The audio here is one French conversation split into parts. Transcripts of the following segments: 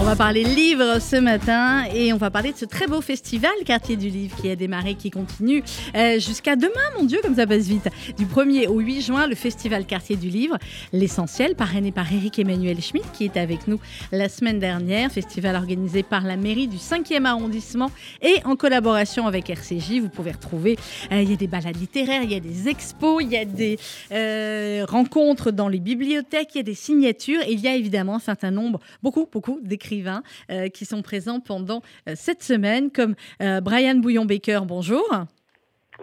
on va parler livre ce matin et on va parler de ce très beau festival Quartier du Livre qui a démarré, qui continue euh, jusqu'à demain, mon Dieu, comme ça passe vite. Du 1er au 8 juin, le festival Quartier du Livre, l'essentiel, parrainé par Eric Emmanuel Schmitt qui est avec nous la semaine dernière. Festival organisé par la mairie du 5e arrondissement et en collaboration avec RCJ. Vous pouvez retrouver, euh, il y a des balades littéraires, il y a des expos, il y a des euh, rencontres dans les bibliothèques, il y a des signatures il y a évidemment un certain nombre, beaucoup, beaucoup d'écrits euh, qui sont présents pendant euh, cette semaine, comme euh, Brian Bouillon-Baker. Bonjour.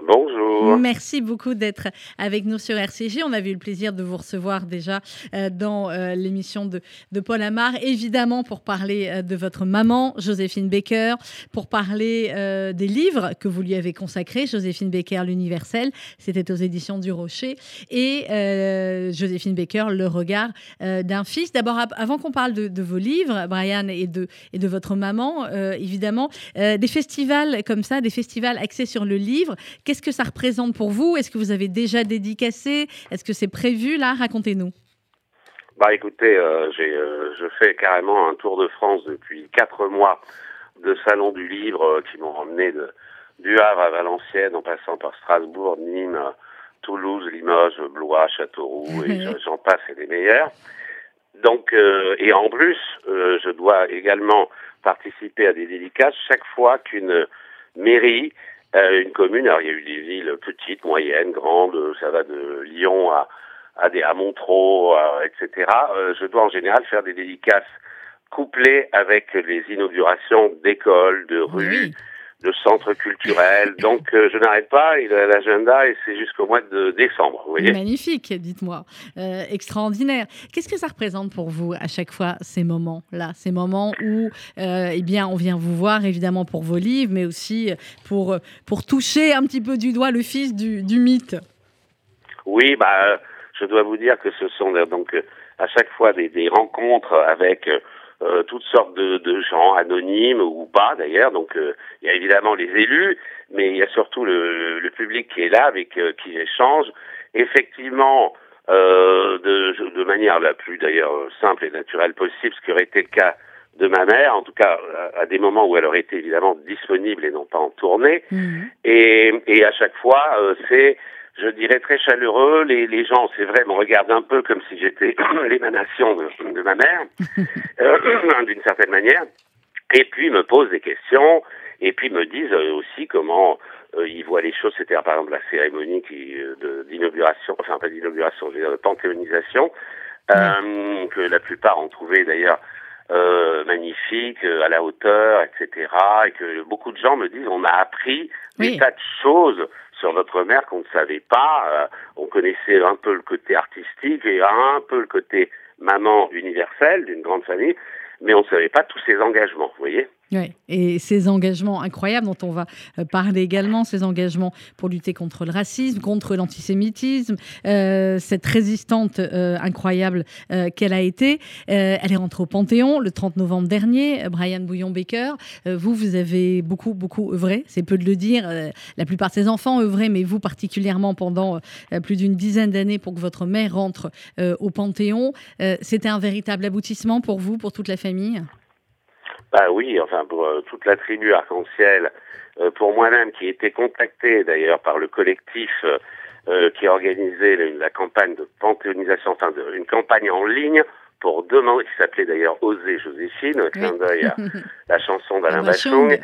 Bonjour. Merci beaucoup d'être avec nous sur RCG. On avait eu le plaisir de vous recevoir déjà euh, dans euh, l'émission de, Paul Amar, évidemment pour parler euh, de votre maman, Joséphine Baker, pour parler des livres que vous lui avez consacrés, Joséphine Baker, l'universel, c'était aux éditions du Rocher, et Joséphine Baker, le regard d'un fils. D'abord, avant qu'on parle de, vos livres, Brian, et de votre maman, évidemment, des festivals comme ça, des festivals axés sur le livre, Qu'est-ce que ça représente pour vous? Est-ce que vous avez déjà dédicacé? Est-ce que c'est prévu là? Racontez-nous. Bah écoutez, euh, euh, je fais carrément un tour de France depuis quatre mois de salon du livre euh, qui m'ont emmené de, du Havre à Valenciennes en passant par Strasbourg, Nîmes, Toulouse, Limoges, Blois, Châteauroux et j'en passe et des meilleurs. Donc et en plus, je dois également participer à des dédicaces chaque fois qu'une mairie euh, une commune, alors il y a eu des villes petites, moyennes, grandes, ça va de Lyon à, à, des, à Montreux, etc. Euh, je dois en général faire des dédicaces couplées avec les inaugurations d'écoles, de rues, de centres culturels. Donc euh, je n'arrête pas, et l'agenda, et c'est jusqu'au mois de décembre. Vous voyez Magnifique, dites-moi. Euh, extraordinaire. Qu'est-ce que ça représente pour vous à chaque fois, ces moments-là? Ces moments où euh, eh bien, on vient vous voir, évidemment, pour vos livres, mais aussi pour, pour toucher un petit peu du doigt le fils du, du mythe? Oui, bah, je dois vous dire que ce sont donc à chaque fois des, des rencontres avec euh, toutes sortes de, de, gens anonymes ou pas d'ailleurs. Donc euh, il y a évidemment les élus, mais il y a surtout le, le public qui est là, avec euh, qui échange. Effectivement, de, de, manière la plus d'ailleurs simple et naturelle possible, ce qui aurait été le cas de ma mère, en tout cas à, des moments où elle aurait été évidemment disponible et non pas en tournée. Mmh. Et, et à chaque fois, c'est je dirais très chaleureux. Les, les gens, c'est vrai, me regardent un peu comme si j'étais l'émanation de, de, ma mère, euh, d'une certaine manière, et puis me posent des questions, et puis me disent euh, aussi comment euh, ils voient les choses. C'était par exemple la cérémonie qui, d'inauguration, enfin pas d'inauguration, je veux dire de panthéonisation, que la plupart ont trouvé d'ailleurs magnifique, à la hauteur, etc. Et que beaucoup de gens me disent on a appris des tas de choses sur votre mère qu'on ne savait pas. Euh, on connaissait un peu le côté artistique et un peu le côté maman universelle d'une grande famille, mais on ne savait pas tous ses engagements, vous voyez oui, et ces engagements incroyables dont on va euh, parler également, ces engagements pour lutter contre le racisme, contre l'antisémitisme, euh, cette résistante euh, incroyable qu'elle a été. elle est rentrée au Panthéon le 30 novembre dernier. Brian Bouillon-Baker, vous, vous avez beaucoup, beaucoup œuvré, c'est peu de le dire. la plupart de ses enfants œuvré, mais vous particulièrement pendant plus d'une dizaine d'années pour que votre mère rentre au Panthéon. C'était un véritable aboutissement pour vous, pour toute la famille? Bah oui, enfin pour euh, toute la tribu arc-en-ciel, euh, pour moi-même qui était contacté d'ailleurs par le collectif euh, qui a organisé la, campagne de panthéonisation, enfin de, une campagne en ligne pour demander, qui s'appelait d'ailleurs Oser Joséphine, clin d'œil à la chanson d'Alain Bachung.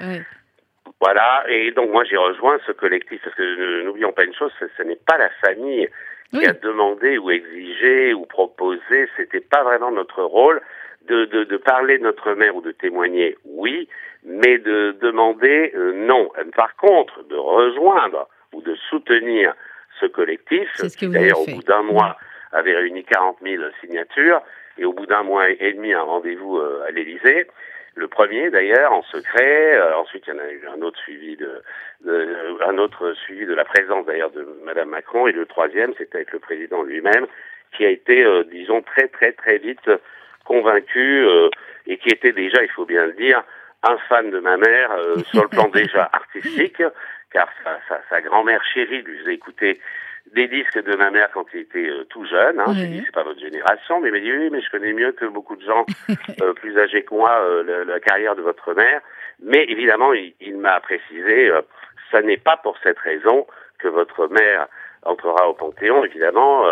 Voilà, et donc moi j'ai rejoint ce collectif, parce que n'oublions pas une chose, ce, n'est pas la famille qui a demandé ou exigé ou proposé, c'était pas vraiment notre rôle, de, de, de, parler de notre mère ou de témoigner, oui, mais de demander, euh, non. Par contre, de rejoindre ou de soutenir ce collectif, qui d'ailleurs au bout d'un mois avait réuni 40 000 signatures, et au bout d'un mois et demi un rendez-vous euh, à l'Élysée. Le premier d'ailleurs en secret. Euh, ensuite, il y en a eu un autre suivi de, de un autre suivi de la présence d'ailleurs de Madame Macron. Et le troisième, c'était avec le président lui-même, qui a été, disons, très très très vite convaincu euh, et qui était déjà, il faut bien le dire, un fan de ma mère euh, sur le plan déjà artistique, car sa, sa, sa grand-mère chérie lui faisait écouter des disques de ma mère quand il était euh, tout jeune. Hein. Dit, c'est pas votre génération, mais il m'a dit, oui, mais je connais mieux que beaucoup de gens euh, plus âgés que moi euh, la, la carrière de votre mère. Mais évidemment, il, il m'a précisé, euh, ça n'est pas pour cette raison que votre mère entrera au Panthéon, évidemment.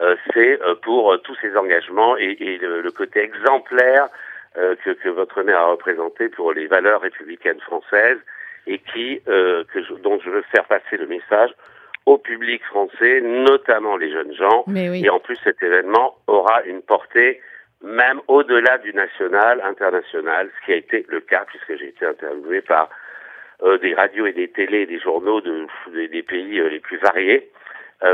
Euh, c'est euh, pour euh, tous ses engagements et, et le, le côté exemplaire euh, que, que votre mère a représenté pour les valeurs républicaines françaises et qui, euh, que je- dont je veux faire passer le message au public français, notamment les jeunes gens. Mais oui. Et en plus, cet événement aura une portée même au-delà du national, international, ce qui a été le cas puisque j'ai été interviewé par euh, des radios et des télés, des journaux de, des, des pays euh, les plus variés,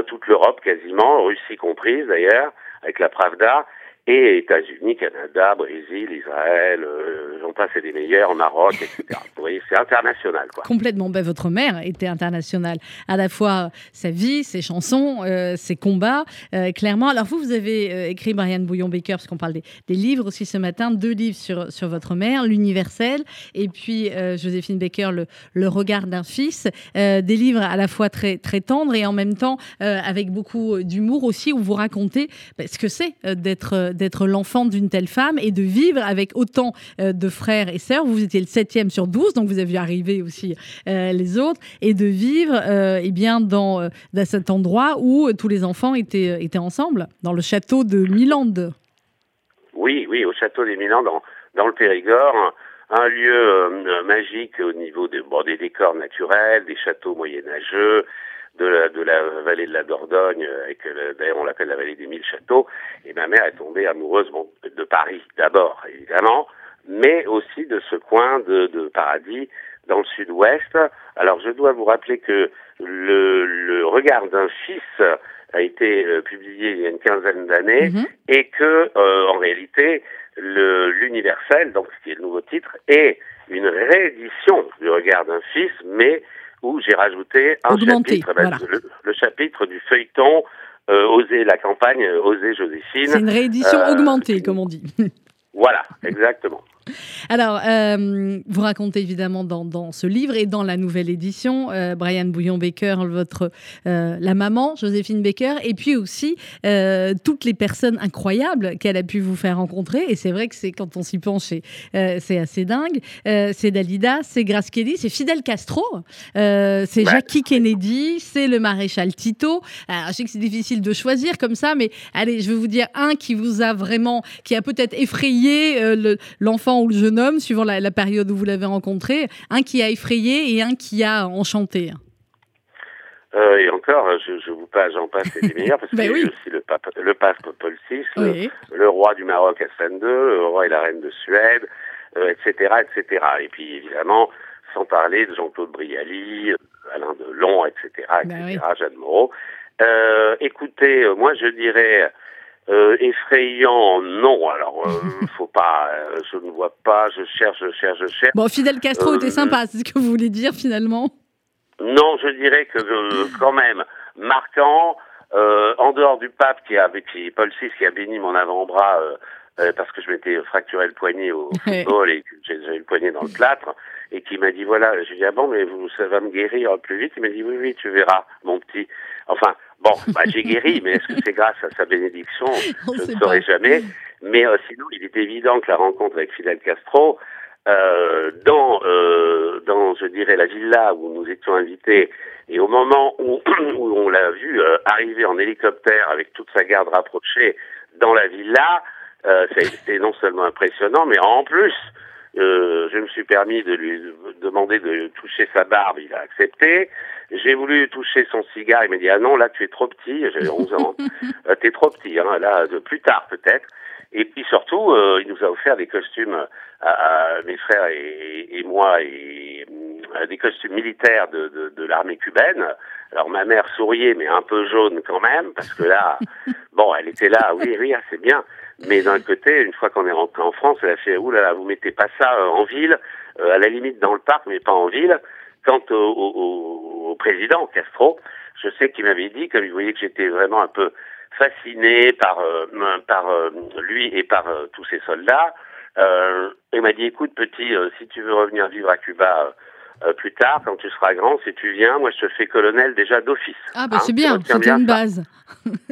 toute l'Europe quasiment, Russie comprise d'ailleurs, avec la Pravda, et États-Unis, Canada, Brésil, Israël, euh, j'en passe et des meilleurs, Maroc, etc. Vous voyez, c'est international, quoi. Complètement. Ben, votre mère était internationale. À la fois sa vie, ses chansons, euh, ses combats, euh, clairement. Alors vous, vous avez euh, écrit Brian Bouillon-Baker, parce qu'on parle des, des livres aussi ce matin, deux livres sur, sur votre mère, L'Universel, et puis euh, Joséphine Baker, le, le regard d'un fils. Euh, des livres à la fois très, très tendres et en même temps euh, avec beaucoup d'humour aussi, où vous racontez ben, ce que c'est euh, d'être euh, d'être l'enfant d'une telle femme et de vivre avec autant euh, de frères et sœurs. Vous étiez le septième sur 12, donc vous avez vu arriver aussi euh, les autres, et de vivre euh, eh bien, dans, dans cet endroit où tous les enfants étaient, étaient ensemble, dans le château de Milande. Oui, oui, au château des Milans, dans, dans le Périgord, un, lieu magique au niveau de, bon, des décors naturels, des châteaux moyenâgeux, de la, de la vallée de la Dordogne, euh, avec le- d'ailleurs on l'appelle la vallée des mille châteaux. Et ma mère est tombée amoureuse bon, de Paris d'abord, évidemment, mais aussi de ce coin de, de paradis dans le sud-ouest. Alors je dois vous rappeler que le, le regard d'un fils a été euh, publié il y a une quinzaine d'années Mhm. et que euh, en réalité l'universel donc ce qui est le nouveau titre est une réédition du regard d'un fils mais où j'ai rajouté un chapitre ben, voilà. le, le chapitre du feuilleton euh, Oser la campagne Oser C'est Joséphine une réédition Euh, augmentée, comme on dit. voilà exactement Alors, euh, vous racontez évidemment dans, dans ce livre et dans la nouvelle édition, euh, Brian Bouillon-Baker, votre, euh, la maman, Joséphine Baker, et puis aussi toutes les personnes incroyables qu'elle a pu vous faire rencontrer. Et c'est vrai que c'est quand on s'y penche, c'est c'est assez dingue. C'est Dalida, c'est Grace Kelly, c'est Fidel Castro, c'est. Jackie Kennedy, c'est le maréchal Tito. Alors, je sais que c'est difficile de choisir comme ça, mais allez, je vais vous dire un qui vous a vraiment, qui a peut-être effrayé euh, ou le jeune homme, suivant la, la période où vous l'avez rencontré, un qui a effrayé et un qui a enchanté. Euh, et encore je, je vous passe j'en passe des meilleurs parce Ben qu'il y a oui. aussi le pape le pape Paul VI le, Oui. le roi du Maroc Hassan II, le roi et la reine de Suède, euh, etc., etc. Et puis évidemment, sans parler de Jean-Claude Brialy, euh, Alain Delon, etc., Ben etc., Jeanne Moreau. Euh, écoutez, moi je dirais euh, effrayant, non. Alors, euh, faut pas, euh, je ne vois pas, je cherche, je cherche, je cherche. Bon, Fidel Castro Euh, était sympa, c'est ce que vous voulez dire finalement Non, je dirais que euh, quand même marquant. euh, en dehors du pape qui a, qui, Paul VI qui a béni mon avant-bras euh, euh, parce que je m'étais fracturé le poignet au football et j'ai- j'avais le poignet dans le plâtre et qui m'a dit voilà, je lui ai dit ah bon mais vous ça va me guérir plus vite. Il m'a dit oui oui tu verras mon petit. Enfin bon bah j'ai guéri mais est-ce que c'est grâce à sa bénédiction? On Je ne saurais pas. jamais. Mais euh, sinon il est évident que la rencontre avec Fidel Castro euh, dans, euh, dans, je dirais, la villa où nous étions invités, et au moment où, où on l'a vu euh, arriver en hélicoptère avec toute sa garde rapprochée dans la villa, euh, ça a été non seulement impressionnant, mais en plus, euh, je me suis permis de lui demander de toucher sa barbe, il a accepté. J'ai voulu toucher son cigare, il m'a dit ah non là tu es trop petit, j'avais 11 ans, euh, t'es trop petit, hein, là de plus tard peut-être. Et puis surtout, euh, il nous a offert des costumes à, à mes frères et, et moi et des costumes militaires de, de, de l'armée cubaine. Alors ma mère souriait, mais un peu jaune quand même, parce que là, bon, elle était là, oui, oui, ah, c'est bien. Mais d'un côté, une fois qu'on est rentré en France, elle a fait, ouh là là, vous mettez pas ça euh, en ville, euh, à la limite dans le parc, mais pas en ville. Quant au, au, au président Castro, je sais qu'il m'avait dit, comme il voyait que j'étais vraiment un peu fasciné par euh, par euh, lui et par euh, tous ses soldats, euh, il m'a dit écoute petit, euh, si tu veux revenir vivre à Cuba euh, plus tard, quand tu seras grand, si tu viens, moi je te fais colonel déjà d'office. Ah bah c'est bien, c'était une base.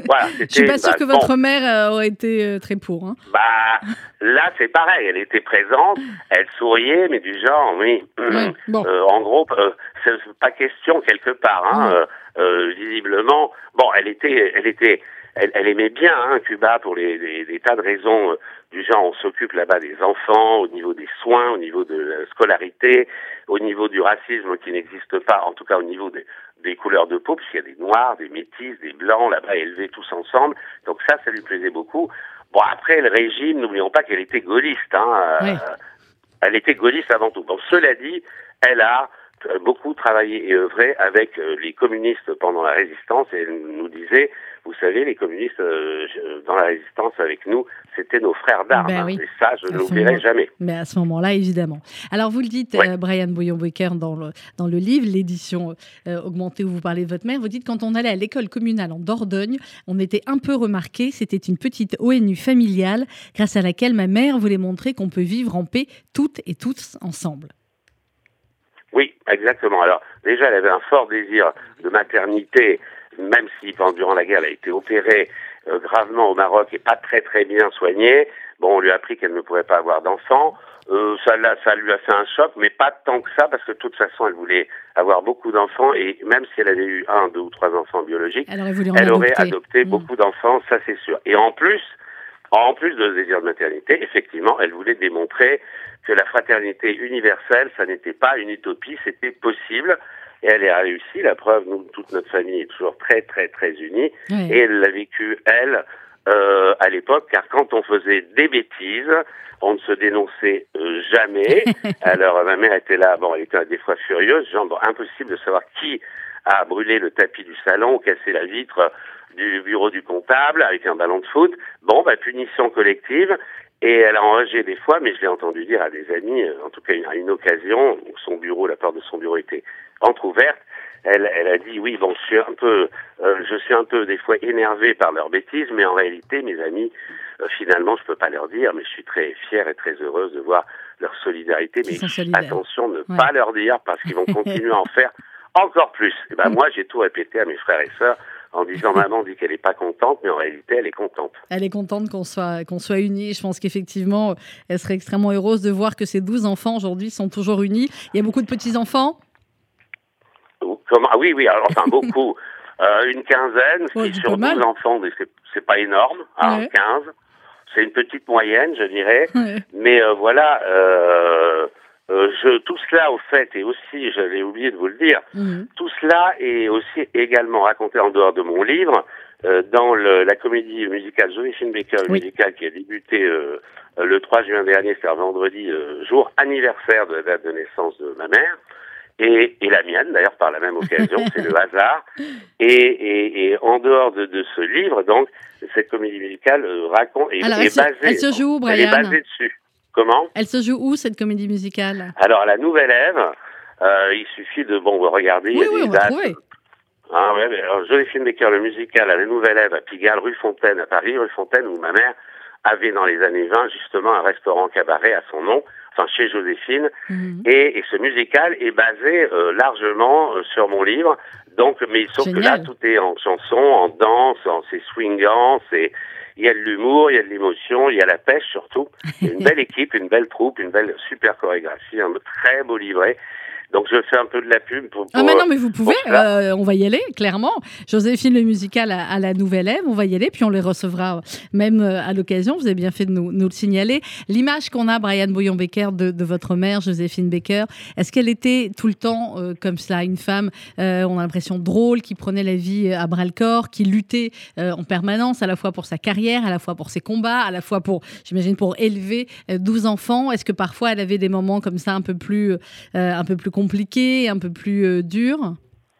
Voilà, je suis pas sûre que votre mère euh, aurait été euh, très pour. Hein. Bah là c'est pareil, elle était présente, elle souriait, mais du genre, oui. bon. en gros, c'est pas question quelque part. Hein, visiblement, bon, elle était, elle était elle, elle, aimait bien hein, Cuba pour les, les, des tas de raisons du genre on s'occupe là-bas des enfants, au niveau des soins, au niveau de la scolarité, au niveau du racisme qui n'existe pas, en tout cas au niveau des, des couleurs de peau, puisqu'il y a des noirs, des métis, des blancs là-bas élevés tous ensemble. Donc ça, ça lui plaisait beaucoup. Bon, après, le régime, n'oublions pas qu'elle était gaulliste. Hein, oui. euh, elle était gaulliste avant tout. Bon, cela dit, elle a euh, beaucoup travaillé et œuvré avec euh, les communistes pendant la résistance et elle nous disait vous savez, les communistes euh, dans la résistance avec nous, c'était nos frères d'armes. Ben oui. Et ça, je ne l'oublierai jamais. Mais à ce moment-là, évidemment. Alors, vous le dites, Ouais. euh, Brian Bouillon-Becker, dans le, dans le livre, l'édition euh, augmentée où vous parlez de votre mère, vous dites quand on allait à l'école communale en Dordogne, on était un peu remarqué. C'était une petite ONU familiale grâce à laquelle ma mère voulait montrer qu'on peut vivre en paix toutes et tous ensemble. Oui, exactement. Alors, déjà, elle avait un fort désir de maternité, même si pendant durant la guerre, elle a été opérée euh, gravement au Maroc et pas très très bien soignée. Bon, on lui a appris qu'elle ne pourrait pas avoir d'enfants. Euh, ça, l'a- ça lui a fait un choc, mais pas tant que ça, parce que de toute façon, elle voulait avoir beaucoup d'enfants, et même si elle avait eu un, deux ou trois enfants biologiques, Elle aurait elle adopté Mm. beaucoup d'enfants, ça c'est sûr. Et en plus, en plus de ce désir de maternité, effectivement, elle voulait démontrer que la fraternité universelle, ça n'était pas une utopie, c'était possible. Et elle a réussi. La preuve, nous, toute notre famille est toujours très, très, très unie. Et elle l'a vécu, elle, euh, à l'époque, car quand on faisait des bêtises, on ne se dénonçait euh, jamais. Alors, ma mère était là, bon, elle était des fois furieuse, genre, bon, impossible de savoir qui a brûlé le tapis du salon ou cassé la vitre du bureau du comptable avec un ballon de foot. Bon, bah, punition collective. Et elle a enragé des fois, mais je l'ai entendu dire à des amis, euh, en tout cas à une occasion, où son bureau, la porte de son bureau était entrouverte. Elle, elle a dit oui, bon, je suis un peu, euh, je suis un peu des fois énervé par leurs bêtises, mais en réalité, mes amis, euh, finalement, je peux pas leur dire, mais je suis très fière et très heureuse de voir leur solidarité. Ils Mais attention, ne Ouais. pas leur dire parce qu'ils vont continuer à en faire encore plus. Et ben moi, j'ai tout répété à mes frères et sœurs en disant maman dit qu'elle est pas contente, mais en réalité, elle est contente. Elle est contente qu'on soit, qu'on soit unis. Je pense qu'effectivement, elle serait extrêmement heureuse de voir que ces 12 enfants aujourd'hui sont toujours unis. Il y a beaucoup de petits-enfants. Comment ah oui, oui, alors enfin beaucoup, Euh, une quinzaine, ce Ouais, qui c'est sur pas mal. 12 enfants, c'est pas énorme, hein, Ouais. 15. C'est une petite moyenne, je dirais. Ouais. Mais euh, voilà, euh, je, tout cela au fait, et aussi, j'avais oublié de vous le dire, Mhm. tout cela est aussi également raconté en dehors de mon livre, dans le- la comédie musicale Joséphine Baker, le Oui. musical qui a débuté le 3 juin dernier, c'est-à-dire vendredi, jour anniversaire de la date de naissance de ma mère. Et, et la mienne, d'ailleurs, par la même occasion, c'est le hasard. Et, et, et en dehors de, de ce livre, donc, cette comédie musicale euh, raconte est, Alors, est elle se- basée. elle se joue où, Elle est Brian basée dessus. Comment? Elle se joue où cette comédie musicale? Alors, à la Nouvelle Ève, euh, il suffit de bon regarder. il y Oui, a oui, des on dates. Ah ouais, mais alors Joséphine Baker, le musical à la Nouvelle Ève à Pigalle, rue Fontaine à Paris, rue Fontaine où ma mère avait dans les années 20 justement un restaurant cabaret à son nom, chez Joséphine, Mhm. et, et ce musical est basé euh, largement euh, sur mon livre. Donc, mais sauf que là, Génial. tout est en chanson, en danse, en c'est swingant, c'est il y a de l'humour, il y a de l'émotion, il y a la pêche surtout. Une belle équipe, une belle troupe, une belle super chorégraphie, un très beau livret. Donc je fais un peu de la pub pour. Ah pour, mais euh, non, mais vous pouvez, euh, on va y aller, clairement. Joséphine, le musical à, à la Nouvelle Ève, on va y aller, puis on les recevra même euh, à l'occasion. Vous avez bien fait de nous, nous le signaler. L'image qu'on a, Brian Bouillon-Becker, de, de votre mère, Joséphine Becker, est-ce qu'elle était tout le temps euh, comme cela, une femme, euh, on a l'impression drôle, qui prenait la vie euh, à bras-le-corps, qui luttait euh, en permanence, à la fois pour sa carrière, à la fois pour ses combats, à la fois pour, j'imagine, pour élever euh, 12 enfants? Est-ce que parfois elle avait des moments comme ça un peu plus, euh, un peu plus compliqués, un peu plus euh, durs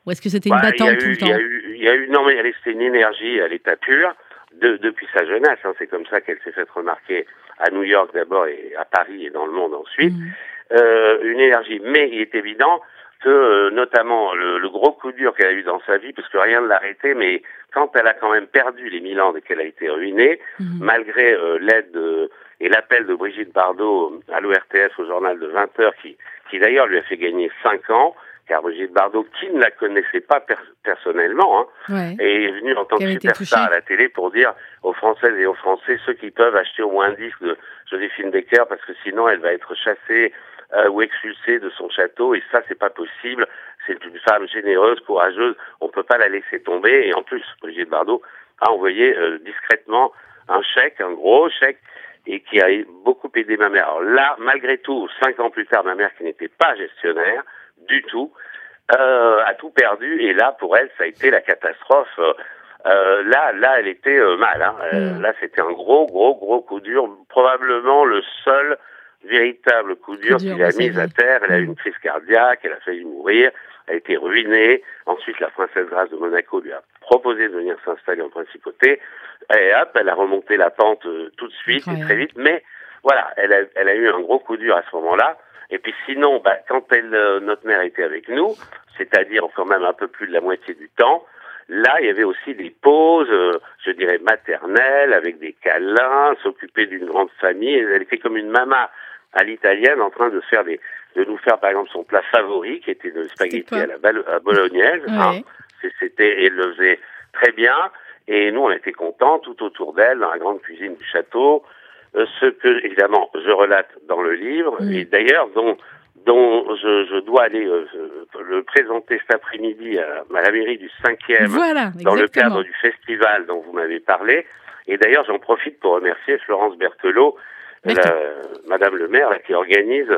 Ou est-ce que c'était une Bah, battante tout le temps Il y a eu, il y a eu, non mais c'était une énergie à l'état pur de, depuis sa jeunesse. hein. c'est comme ça qu'elle s'est faite remarquer à New York d'abord et à Paris et dans le monde ensuite. Mhm. Euh, une énergie, mais il est évident que euh, notamment le, le gros coup dur qu'elle a eu dans sa vie, parce que rien ne l'a arrêté, mais quand elle a quand même perdu les mille ans et qu'elle a été ruinée, Mhm. malgré euh, l'aide et l'appel de Brigitte Bardot à l'ORTS au journal de 20 heures, qui, qui d'ailleurs lui a fait gagner 5 ans, car Brigitte Bardot, qui ne la connaissait pas personnellement, hein, est venue en tant que superstar à la télé pour dire aux Françaises et aux Français, ceux qui peuvent acheter au moins un disque de Joséphine Baker, parce que sinon elle va être chassée euh, ou expulsée de son château, et ça c'est pas possible. C'est une femme généreuse, courageuse, on peut pas la laisser tomber. Et en plus, Brigitte Bardot a envoyé euh, discrètement un chèque, un gros chèque, et qui a beaucoup aidé ma mère. Alors là, malgré tout, cinq ans plus tard, ma mère qui n'était pas gestionnaire, du tout, euh, a tout perdu. Et là, pour elle, ça a été la catastrophe. Euh, là, là, elle était euh, mal. Hein. Euh, mm. Là, c'était un gros, gros, gros coup dur. Probablement le seul véritable coup dur, qu'il a mis à terre. Elle a eu mm. une crise cardiaque, elle a failli mourir, elle a été ruinée. Ensuite, la princesse Grâce de Monaco lui a proposé de venir s'installer en principauté. Et hop, elle a remonté la pente tout de suite et très vite. Mais voilà, elle a, elle a eu un gros coup dur à ce moment-là. Et puis sinon, bah, quand elle, euh, notre mère était avec nous, c'est-à-dire quand même un peu plus de la moitié du temps, là, il y avait aussi des pauses, euh, je dirais maternelles, avec des câlins, s'occuper d'une grande famille. Elle était comme une maman à l'italienne en train de faire des, de nous faire par exemple son plat favori, qui était le spaghetti à la bolognaise. Hein. C'était, elle le faisait très bien. Et nous, on était contents tout autour d'elle, dans la grande cuisine du château. Euh, ce que, évidemment, je relate dans le livre, et d'ailleurs, dont, dont je, je dois aller euh, le présenter cet après-midi à, la mairie du 5e, voilà, dans le cadre du festival dont vous m'avez parlé. Et d'ailleurs, j'en profite pour remercier Florence Berthelot, la, Madame le maire, qui organise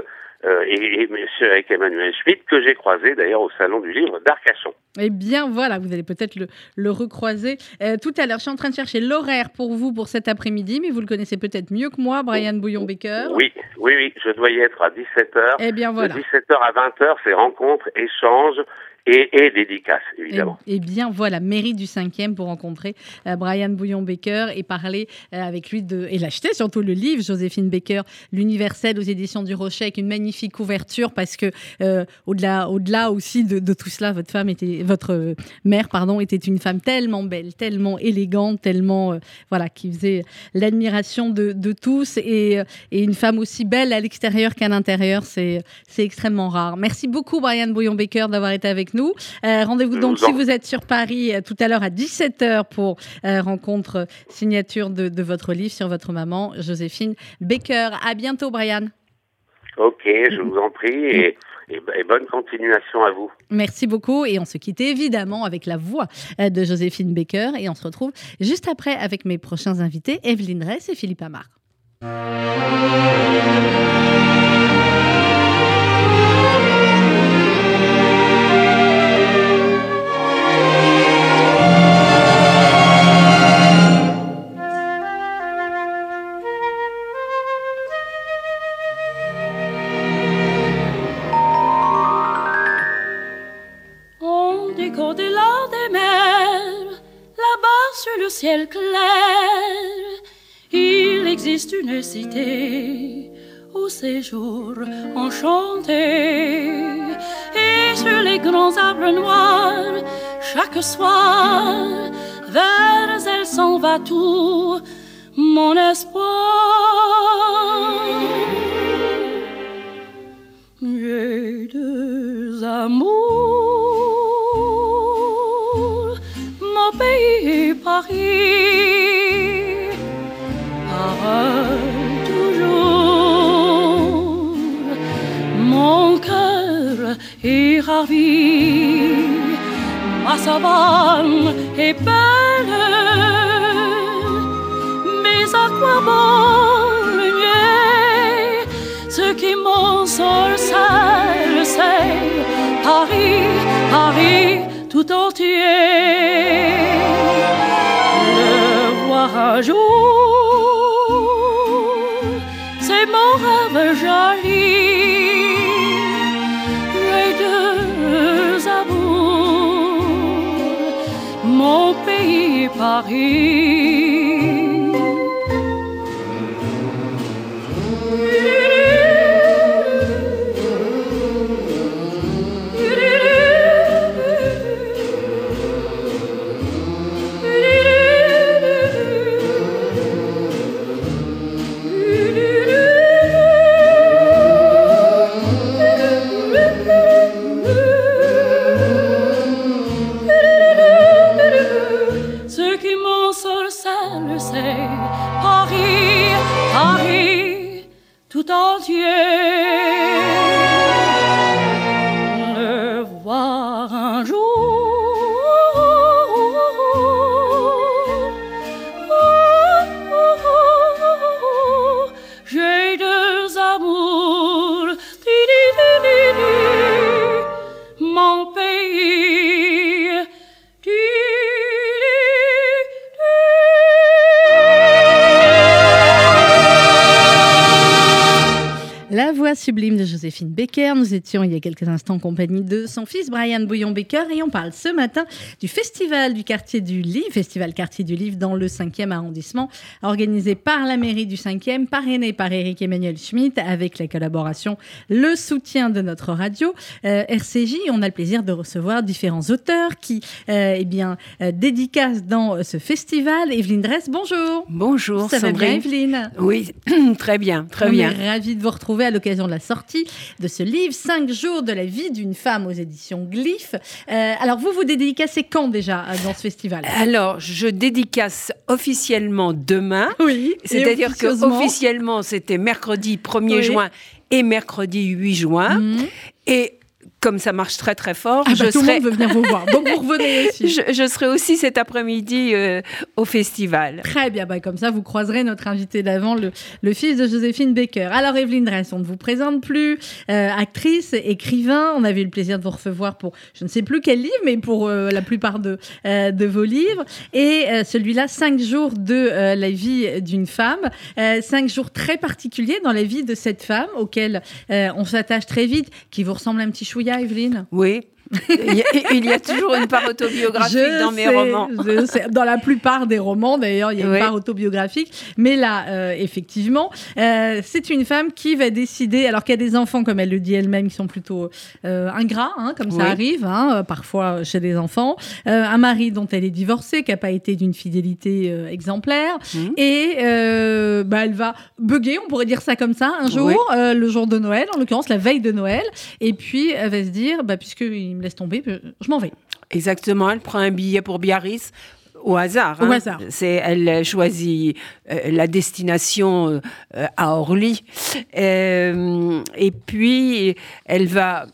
euh, et, et monsieur avec Emmanuel Schmitt, que j'ai croisé d'ailleurs au Salon du Livre d'Arcachon. Eh bien voilà, vous allez peut-être le, le, recroiser euh, tout à l'heure. Je suis en train de chercher l'horaire pour vous pour cet après-midi, mais vous le connaissez peut-être mieux que moi, Brian Bouillon-Baker. Oui, oui, oui, je dois y être à 17h. Eh bien voilà. De 17h à 20h, c'est rencontres, échanges et, dédicace, évidemment. Et, bien voilà, mairie du 5e pour rencontrer euh, Brian Bouillon-Baker et parler euh, avec lui de, et l'acheter surtout le livre Joséphine Baker, l'universel aux éditions du Rocher avec une magnifique couverture parce que euh, au-delà, au-delà aussi de, de, tout cela, votre femme était, votre mère pardon, était une femme tellement belle, tellement élégante, tellement voilà qui faisait l'admiration de, de tous et, et, une femme aussi belle à l'extérieur qu'à l'intérieur, c'est, c'est extrêmement rare. Merci beaucoup Brian Bouillon-Baker d'avoir été avec nous nous. Euh, rendez-vous donc si vous êtes sur Paris euh, tout à l'heure à 17h pour euh, rencontre signature de, votre livre sur votre maman, Joséphine Baker. À bientôt, Brian. Ok, je vous en prie et, et, bonne continuation à vous. Merci beaucoup et on se quitte évidemment avec la voix de Joséphine Baker et on se retrouve juste après avec mes prochains invités, Evelyne Ress et Philippe Amar. Ciel clair, il existe une cité au séjour enchanté. Et sur les grands arbres noirs, chaque soir, vers elle s'en va tout mon espoir. J'ai deux amours, pays Paris, toujours. Mon cœur est ravi, ma savane est belle, mais à quoi bon le nier Ce qui mon sol le sait, Paris, Paris Paris. Sublime de Joséphine Baker. Nous étions il y a quelques instants en compagnie de son fils Brian Bouillon-Baker et on parle ce matin du festival du quartier du Livre, festival quartier du Livre dans le 5e arrondissement, organisé par la mairie du 5e, parrainé par Eric Emmanuel Schmitt avec la collaboration, le soutien de notre radio euh, RCJ. On a le plaisir de recevoir différents auteurs qui euh, eh bien, euh, dédicacent dans euh, ce festival. Evelyne Dress, bonjour. Bonjour, Ça va bien, Sandrine. Evelyne? Oui, très bien, très On bien. est ravis de vous retrouver à l'occasion de la sortie de ce livre, 5 jours de la vie d'une femme aux éditions Glyph. Euh, alors, vous vous dédicacez quand déjà euh, dans ce festival? Alors, je dédicace officiellement demain. Oui, C'est-à-dire que officiellement, c'était mercredi 1er Oui. juin et mercredi 8 juin. Et comme ça marche très très fort. Ah bah, je, tout serai, le monde veut venir vous voir. Donc, vous revenez aussi. je, je serai aussi cet après-midi euh, au festival. Très bien, bah, comme ça vous croiserez notre invité d'avant, le, le fils de Joséphine Baker. Alors Evelyne Dress, on ne vous présente plus, euh, actrice, écrivain, on avait eu le plaisir de vous recevoir pour je ne sais plus quel livre, mais pour euh, la plupart de, de vos livres. Et celui-là, cinq jours de la vie d'une femme, Euh, cinq jours très particuliers dans la vie de cette femme auquel on s'attache très vite, qui vous ressemble un petit chouïa, Evelyne? Oui. Il y, a, il y a toujours une part autobiographique Je dans mes sais, romans. je. Dans la plupart des romans, d'ailleurs, il y a une part autobiographique. Mais là, euh, effectivement, euh, c'est une femme qui va décider, alors qu'il y a des enfants, comme elle le dit elle-même, qui sont plutôt euh, ingrats, hein, comme ça arrive, hein, parfois chez les enfants. Un mari dont elle est divorcée, qui n'a pas été d'une fidélité exemplaire. Mhm. Et bah, elle va bugger, on pourrait dire ça comme ça, un jour, Oui. le jour de Noël, en l'occurrence la veille de Noël. Et puis, elle va se dire, bah, me laisse tomber, je, m'en vais. Exactement, elle prend un billet pour Biarritz au hasard. Au hein. hasard. C'est, elle choisit euh, la destination euh, à Orly. Euh, et puis, elle va...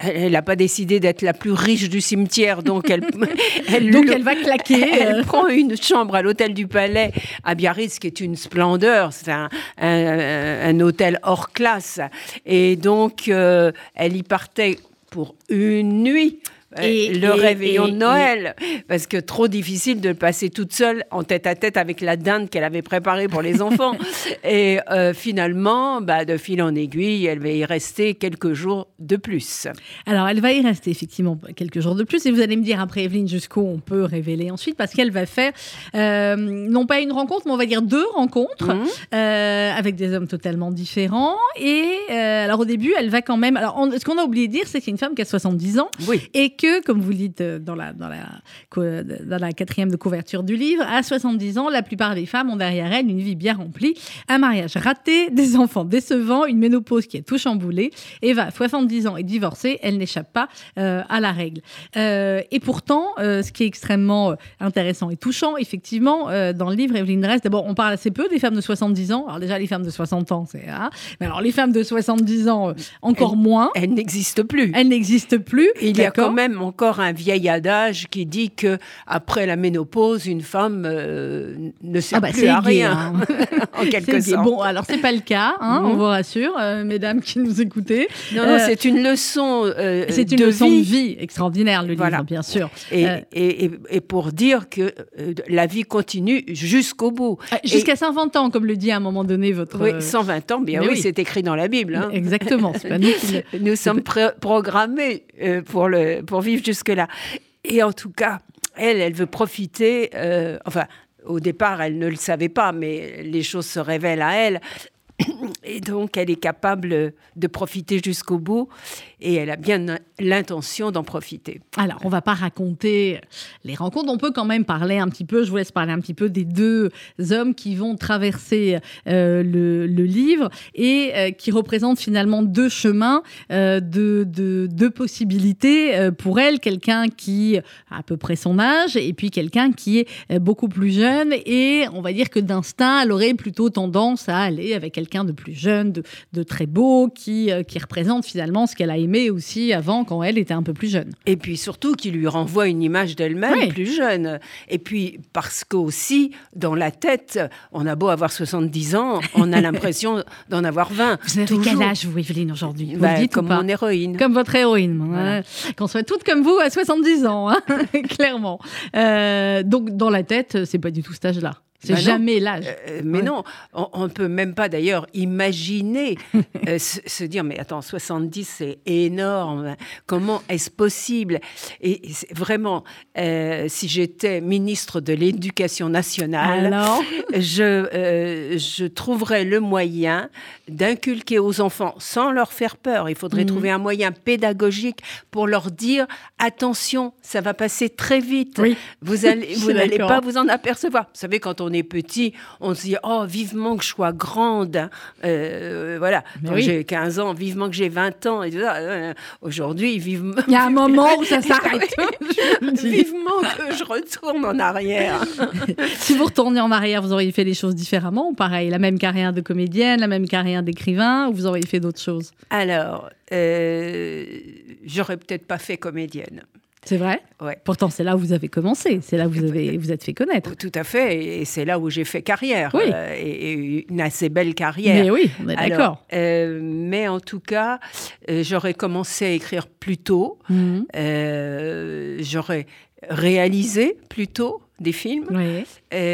Elle n'a pas décidé d'être la plus riche du cimetière, donc elle, elle, Donc le- elle va claquer. elle prend une chambre à l'hôtel du Palais à Biarritz, qui est une splendeur. C'est un, un- un hôtel hors classe. Et donc, euh, elle y partait pour une nuit. Euh, Et- le et- réveillon et- de Noël, parce que trop difficile de le passer toute seule en tête à tête avec la dinde qu'elle avait préparée pour les enfants. et euh, finalement, bah, de fil en aiguille, elle va y rester quelques jours de plus. Alors, elle va y rester effectivement quelques jours de plus. Et vous allez me dire après, Evelyne, jusqu'où on peut révéler ensuite, parce qu'elle va faire euh, non pas une rencontre, mais on va dire deux rencontres euh, avec des hommes totalement différents. Et alors, au début, elle va quand même. Alors, on- ce qu'on a oublié de dire, c'est que c'est une femme qui a 70 ans Oui. et que, comme vous le dites euh, dans la, dans, la, co- dans la quatrième de couverture du livre, à 70 ans, la plupart des femmes ont derrière elles une vie bien remplie, un mariage raté, des enfants décevants, une ménopause qui est tout chamboulée. Eva, 70 ans, est divorcée, elle n'échappe pas euh, à la règle. Euh, et pourtant, euh, ce qui est extrêmement intéressant et touchant, effectivement, dans le livre Evelyne Dress, d'abord, on parle assez peu des femmes de 70 ans. Alors déjà, les femmes de 60 ans, c'est... hein. mais alors, les femmes de 70 ans, encore moins. Elle n'existe plus. Elles n'existent plus. Il y a quand même encore un vieil adage qui dit que après la ménopause, une femme euh, ne sert Ah bah, plus à gay, rien, hein. en quelque sorte. Bon, alors c'est pas le cas, hein, on Mhm. vous rassure, euh, mesdames qui nous écoutez. non, non, Euh, c'est une leçon C'est une de leçon vie. de vie extraordinaire, le Voilà. livre, bien sûr. Et, et- et- et pour dire que la vie continue jusqu'au bout. euh, Jusqu'à 120 ans, comme le dit à un moment donné votre. Oui, euh, 120 ans, bien mais oui, oui. c'est écrit dans la Bible. hein. Exactement, c'est pas nous qui Nous sommes programmés pour, le, pour vivre jusque-là. Et en tout cas, elle, elle veut profiter, euh, enfin, au départ, elle ne le savait pas, mais les choses se révèlent à elle. Et donc, elle est capable de profiter jusqu'au bout et elle a bien l'intention d'en profiter. Alors, on va pas raconter les rencontres. On peut quand même parler un petit peu, je vous laisse parler un petit peu des deux hommes qui vont traverser euh, le, livre et euh, qui représentent finalement deux chemins, euh, deux, possibilités pour elle. Quelqu'un qui a à peu près son âge et puis quelqu'un qui est beaucoup plus jeune. Et on va dire que d'instinct, elle aurait plutôt tendance à aller avec quelqu'un de plus jeune, de, très beau, qui, qui représente finalement ce qu'elle a aimé aussi avant quand elle était un peu plus jeune. Et puis surtout qui lui renvoie une image d'elle-même Oui. plus jeune. Et puis parce qu'aussi, dans la tête, on a beau avoir 70 ans, on a l'impression d'en avoir 20. Vous avez Toujours. quel âge, vous, Evelyne, aujourd'hui? Vous Bah, Comme mon héroïne. Comme votre héroïne. Voilà. ouais. Qu'on soit toutes comme vous à 70 ans, hein, clairement. Euh, donc, dans la tête, c'est pas du tout cet âge-là. C'est Bah jamais l'âge. Euh, mais Ouais. non, on ne peut même pas d'ailleurs imaginer euh, se, se dire mais attends 70 c'est énorme comment est-ce possible? Et vraiment euh, si j'étais ministre de l'éducation nationale Alors, je, euh, je trouverais le moyen d'inculquer aux enfants, sans leur faire peur, il faudrait Mhm. trouver un moyen pédagogique pour leur dire attention, ça va passer très vite. Oui. Vous n'allez pas vous en apercevoir. Vous savez, quand on est petit, on se dit oh vivement que je sois grande. hein. Euh, voilà. Mais Quand oui. j'ai 15 ans, vivement que j'ai 20 ans. Et tout ça. Euh, Aujourd'hui, vivement. il y a un moment où ça s'arrête. Dis. Vivement que je retourne en arrière. si vous retourniez en arrière, vous auriez fait les choses différemment ou pareil? La même carrière de comédienne, la même carrière d'écrivain ou vous auriez fait d'autres choses? Alors, euh, j'aurais peut-être pas fait comédienne. C'est vrai? Ouais. Pourtant, c'est là où vous avez commencé. C'est là où vous avez vous êtes fait connaître. Tout à fait, et c'est là où j'ai fait carrière, Oui. euh, et, une assez belle carrière. Mais oui, on est d'accord. euh, mais en tout cas, euh, j'aurais commencé à écrire plus tôt. Mhm. J'aurais réalisé plus tôt des films. Oui.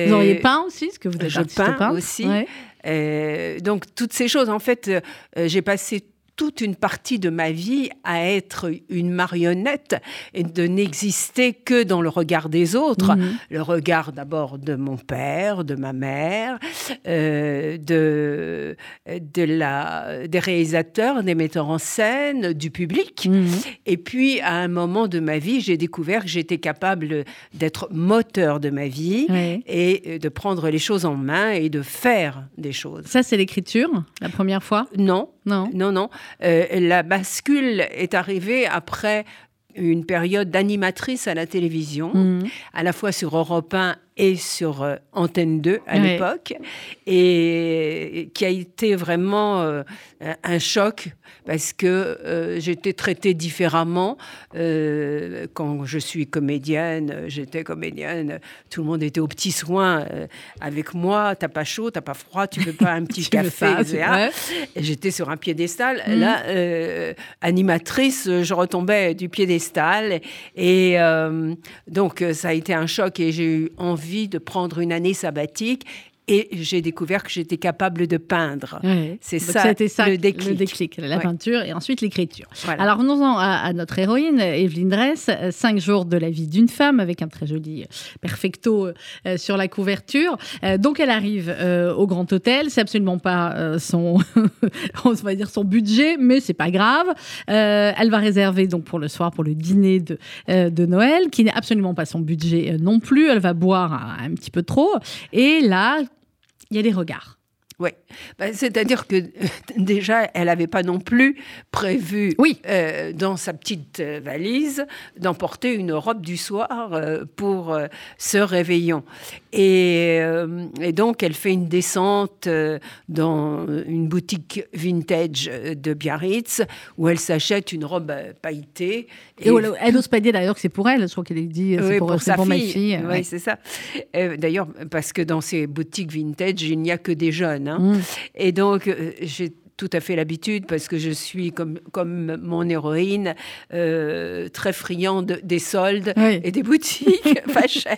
Vous auriez peint aussi, ce que vous êtes je peins aussi. Ouais. Donc toutes ces choses, en fait, j'ai passé toute une partie de ma vie à être une marionnette et de n'exister que dans le regard des autres. Mhm. Le regard d'abord de mon père, de ma mère, euh, de, de la, des réalisateurs, des metteurs en scène, du public. Mhm. Et puis, à un moment de ma vie, j'ai découvert que j'étais capable d'être moteur de ma vie et euh, de prendre les choses en main et de faire des choses. Ça, c'est l'écriture, la première fois? Non, Non non, non. Euh, la bascule est arrivée après une période d'animatrice à la télévision, Mhm. à la fois sur Europe 1 et sur euh, Antenne 2 à Ouais. l'époque, et qui a été vraiment euh, un- choc parce que euh, j'étais traitée différemment. Euh, quand je suis comédienne, j'étais comédienne, tout le monde était aux petits soins avec moi. T'as pas chaud, t'as pas froid, tu veux pas un petit café, etc. J'étais sur un piédestal. Mhm. Là, animatrice, je retombais du piédestal. Et donc, ça a été un choc et j'ai eu envie de prendre une année sabbatique. Et j'ai découvert que j'étais capable de peindre. Ouais. C'est ça, C'était ça le déclic. la Ouais. peinture et ensuite l'écriture. Voilà. Alors venons-en à, à notre héroïne, Evelyne Dress, cinq jours de la vie d'une femme avec un très joli euh, perfecto euh, sur la couverture. Euh, donc elle arrive euh, au Grand Hôtel, c'est absolument pas son, on va dire son budget, mais c'est pas grave. Elle va réserver donc pour le soir pour le dîner de, de Noël, qui n'est absolument pas son budget non plus. Elle va boire un, un petit peu trop et là il y a des regards. Oui, Ben, c'est-à-dire que euh, déjà, elle n'avait pas non plus prévu Oui. euh, dans sa petite euh, valise d'emporter une robe du soir euh, pour euh, ce réveillon. Et, et donc, elle fait une descente dans une boutique vintage de Biarritz où elle s'achète une robe pailletée. Et elle, elle ose pas dire d'ailleurs que c'est pour elle. Je crois qu'elle dit c'est Oui, pour, sa pour ma fille. Oui, ouais. c'est ça. D'ailleurs, parce que dans ces boutiques vintage, il n'y a que des jeunes. Hein. Mm. Et donc, euh, j'ai tout à fait l'habitude, parce que je suis, comme, comme mon héroïne, euh, très friande des soldes Oui. et des boutiques pas chères.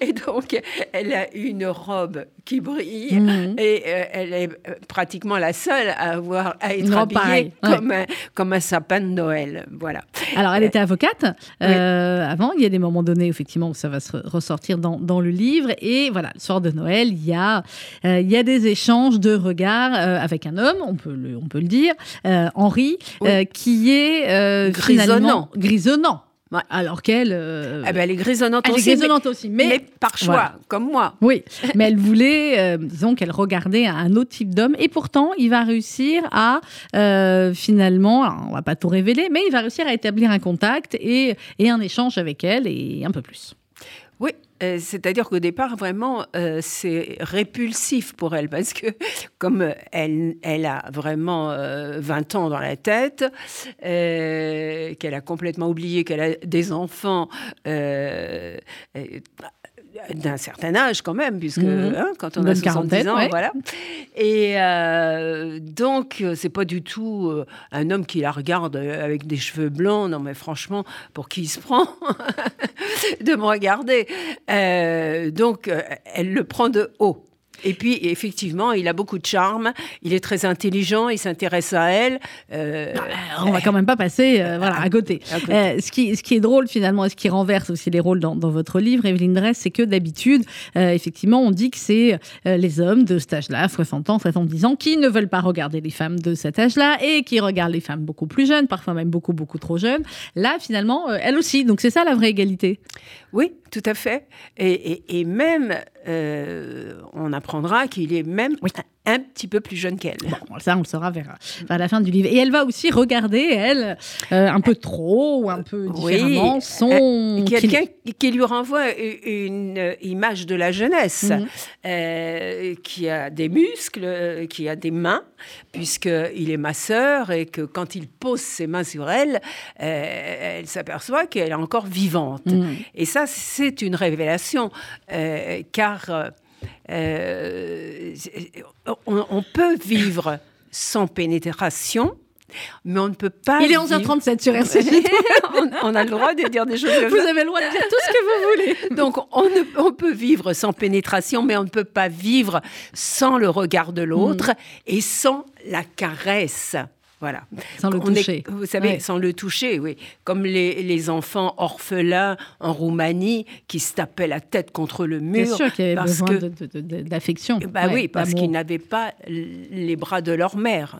et donc, elle a une robe qui brille. Mhm. Et euh, elle est euh, pratiquement la seule à avoir à être robe habillée ouais. comme, un, comme un sapin de Noël. Voilà. Alors, elle était avocate euh, avant. Il y a des moments donnés, effectivement, où ça va se ressortir dans, dans le livre. Et voilà, le soir de Noël, il y a, il y a des échanges de regards avec un homme, on peut le, on peut le dire, euh, Henri, Oui. euh, qui est euh, Grisonnant. grisonnant. Ouais. Alors qu'elle. euh, Eh ben, elle est grisonnante elle est aussi, mais- grisonnante aussi. mais, Mais, par choix, Voilà. comme moi. Oui, mais elle voulait, euh, disons qu'elle regardait un autre type d'homme, et pourtant il va réussir à euh, finalement, on va pas tout révéler, mais il va réussir à établir un contact et, et un échange avec elle et un peu plus. Euh, c'est-à-dire qu'au départ, vraiment, euh, c'est répulsif pour elle, parce que comme elle, a vraiment euh, 20 ans dans la tête, euh, qu'elle a complètement oublié qu'elle a des enfants euh, euh, d'un certain âge quand même, puisque Mhm. hein, quand on a 70 quarantaine, ans, ouais. voilà. Et euh, donc, c'est pas du tout euh, un homme qui la regarde euh, avec des cheveux blancs. Non, mais franchement, pour qui il se prend de me regarder? Euh, Donc, elle le prend de haut. Et puis, effectivement, il a beaucoup de charme. Il est très intelligent. Il s'intéresse à elle. Euh, on va quand même pas passer euh, voilà, à côté. à côté. Euh, ce, qui, ce qui est drôle finalement et ce qui renverse aussi les rôles dans, dans votre livre, Evelyne Dress, c'est que d'habitude, euh, effectivement, on dit que c'est euh, les hommes de cet âge-là, 60 ans, 70 ans, qui ne veulent pas regarder les femmes de cet âge-là et qui regardent les femmes beaucoup plus jeunes, parfois même beaucoup, beaucoup trop jeunes. Là, finalement, euh, elle aussi. Donc c'est ça la vraie égalité? Oui, tout à fait. Et, et- et même, euh, on apprendra qu'il est même un petit peu plus jeune qu'elle. Bon, ça, on le saura vers, vers la fin du livre. Et elle va aussi regarder, elle, euh, un peu trop ou un peu Oui, différemment, son... Quelqu'un qui lui renvoie une, une image de la jeunesse, Mhm. euh, qui a des muscles, euh, qui a des mains, puisqu'il est masseur et que quand il pose ses mains sur elle, euh, elle s'aperçoit qu'elle est encore vivante. Mhm. Et ça, c'est une révélation, euh, car euh, on, on peut vivre sans pénétration, mais on ne peut pas. Il est vivre- 11h37 sur RCJ. on, on a le droit de dire des choses Vous avez le droit de dire tout ce que vous voulez. Donc, on, ne- on peut vivre sans pénétration, mais on ne peut pas vivre sans le regard de l'autre Mm. et sans la caresse. Voilà. Sans le On est- toucher. vous savez, Ouais. sans le toucher, oui. Comme les, les enfants orphelins en Roumanie qui se tapaient la tête contre le mur. Bien sûr qu'il y avait besoin que- d'affection. Bah Ouais, oui, parce qu'ils n'avaient pas les bras de leur mère.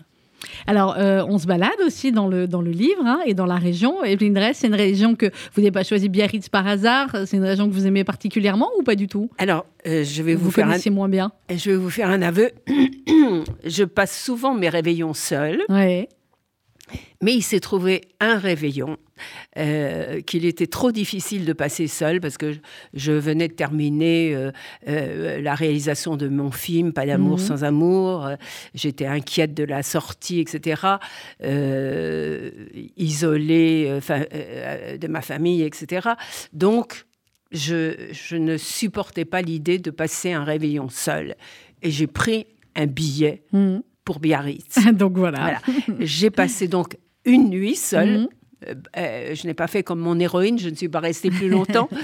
Alors, euh, on se balade aussi dans le, dans le livre hein, et dans la région. Evelyne Dress, c'est une région que vous n'avez pas choisi Biarritz par hasard. C'est une région que vous aimez particulièrement ou pas du tout? Alors, euh, je vais vous, Vous faire un, moins bien. je vais vous faire un aveu. je passe souvent mes réveillons seule. Ouais. Mais il s'est trouvé un réveillon euh, qu'il était trop difficile de passer seul parce que je, venais de terminer euh, euh, la réalisation de mon film Pas d'amour Mhm. sans amour. J'étais inquiète de la sortie, etc. Isolée de ma famille, etc. Donc, je, je ne supportais pas l'idée de passer un réveillon seul. Et j'ai pris un billet Mhm. Pour Biarritz. Donc voilà. Voilà. J'ai passé donc une nuit seule. Mhm. Euh, euh, je n'ai pas fait comme mon héroïne, je ne suis pas restée plus longtemps.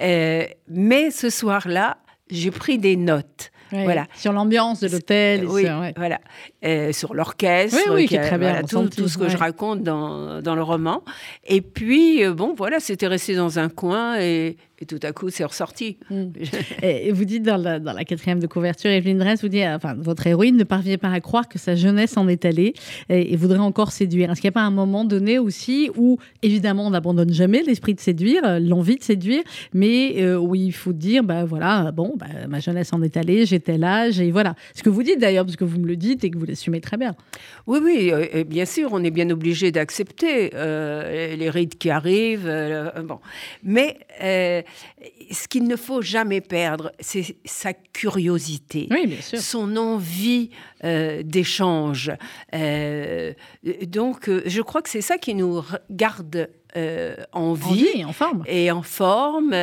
Euh, mais ce soir-là, j'ai pris des notes. Voilà. Sur l'ambiance de l'hôtel. Oui, sur- ouais. voilà. Euh, sur l'orchestre, Oui, oui, qui est très bien voilà, tout, ce que ouais. je raconte dans, dans le roman. Et puis, bon, voilà, c'était resté dans un coin et, et tout à coup, c'est ressorti. Mm. Et vous dites dans la, dans la quatrième de couverture, Evelyne Dress, vous dit, euh, enfin, votre héroïne ne parvient pas à croire que sa jeunesse en est allée et, et voudrait encore séduire. Est-ce qu'il n'y a pas un moment donné aussi où, évidemment, on n'abandonne jamais l'esprit de séduire, euh, l'envie de séduire, mais euh, où il faut dire, bah voilà, bon, bah, ma jeunesse en est allée, tel âge, et voilà. Ce que vous dites d'ailleurs, parce que vous me le dites et que vous l'assumez très bien. Oui, oui, euh, et bien sûr, on est bien obligé d'accepter euh, les rides qui arrivent. euh, bon. Mais ce qu'il ne faut jamais perdre, c'est sa curiosité. Oui, bien sûr. Son envie euh, d'échange. Euh, donc, euh, je crois que c'est ça qui nous garde euh, en vie Envie, en forme. et en forme.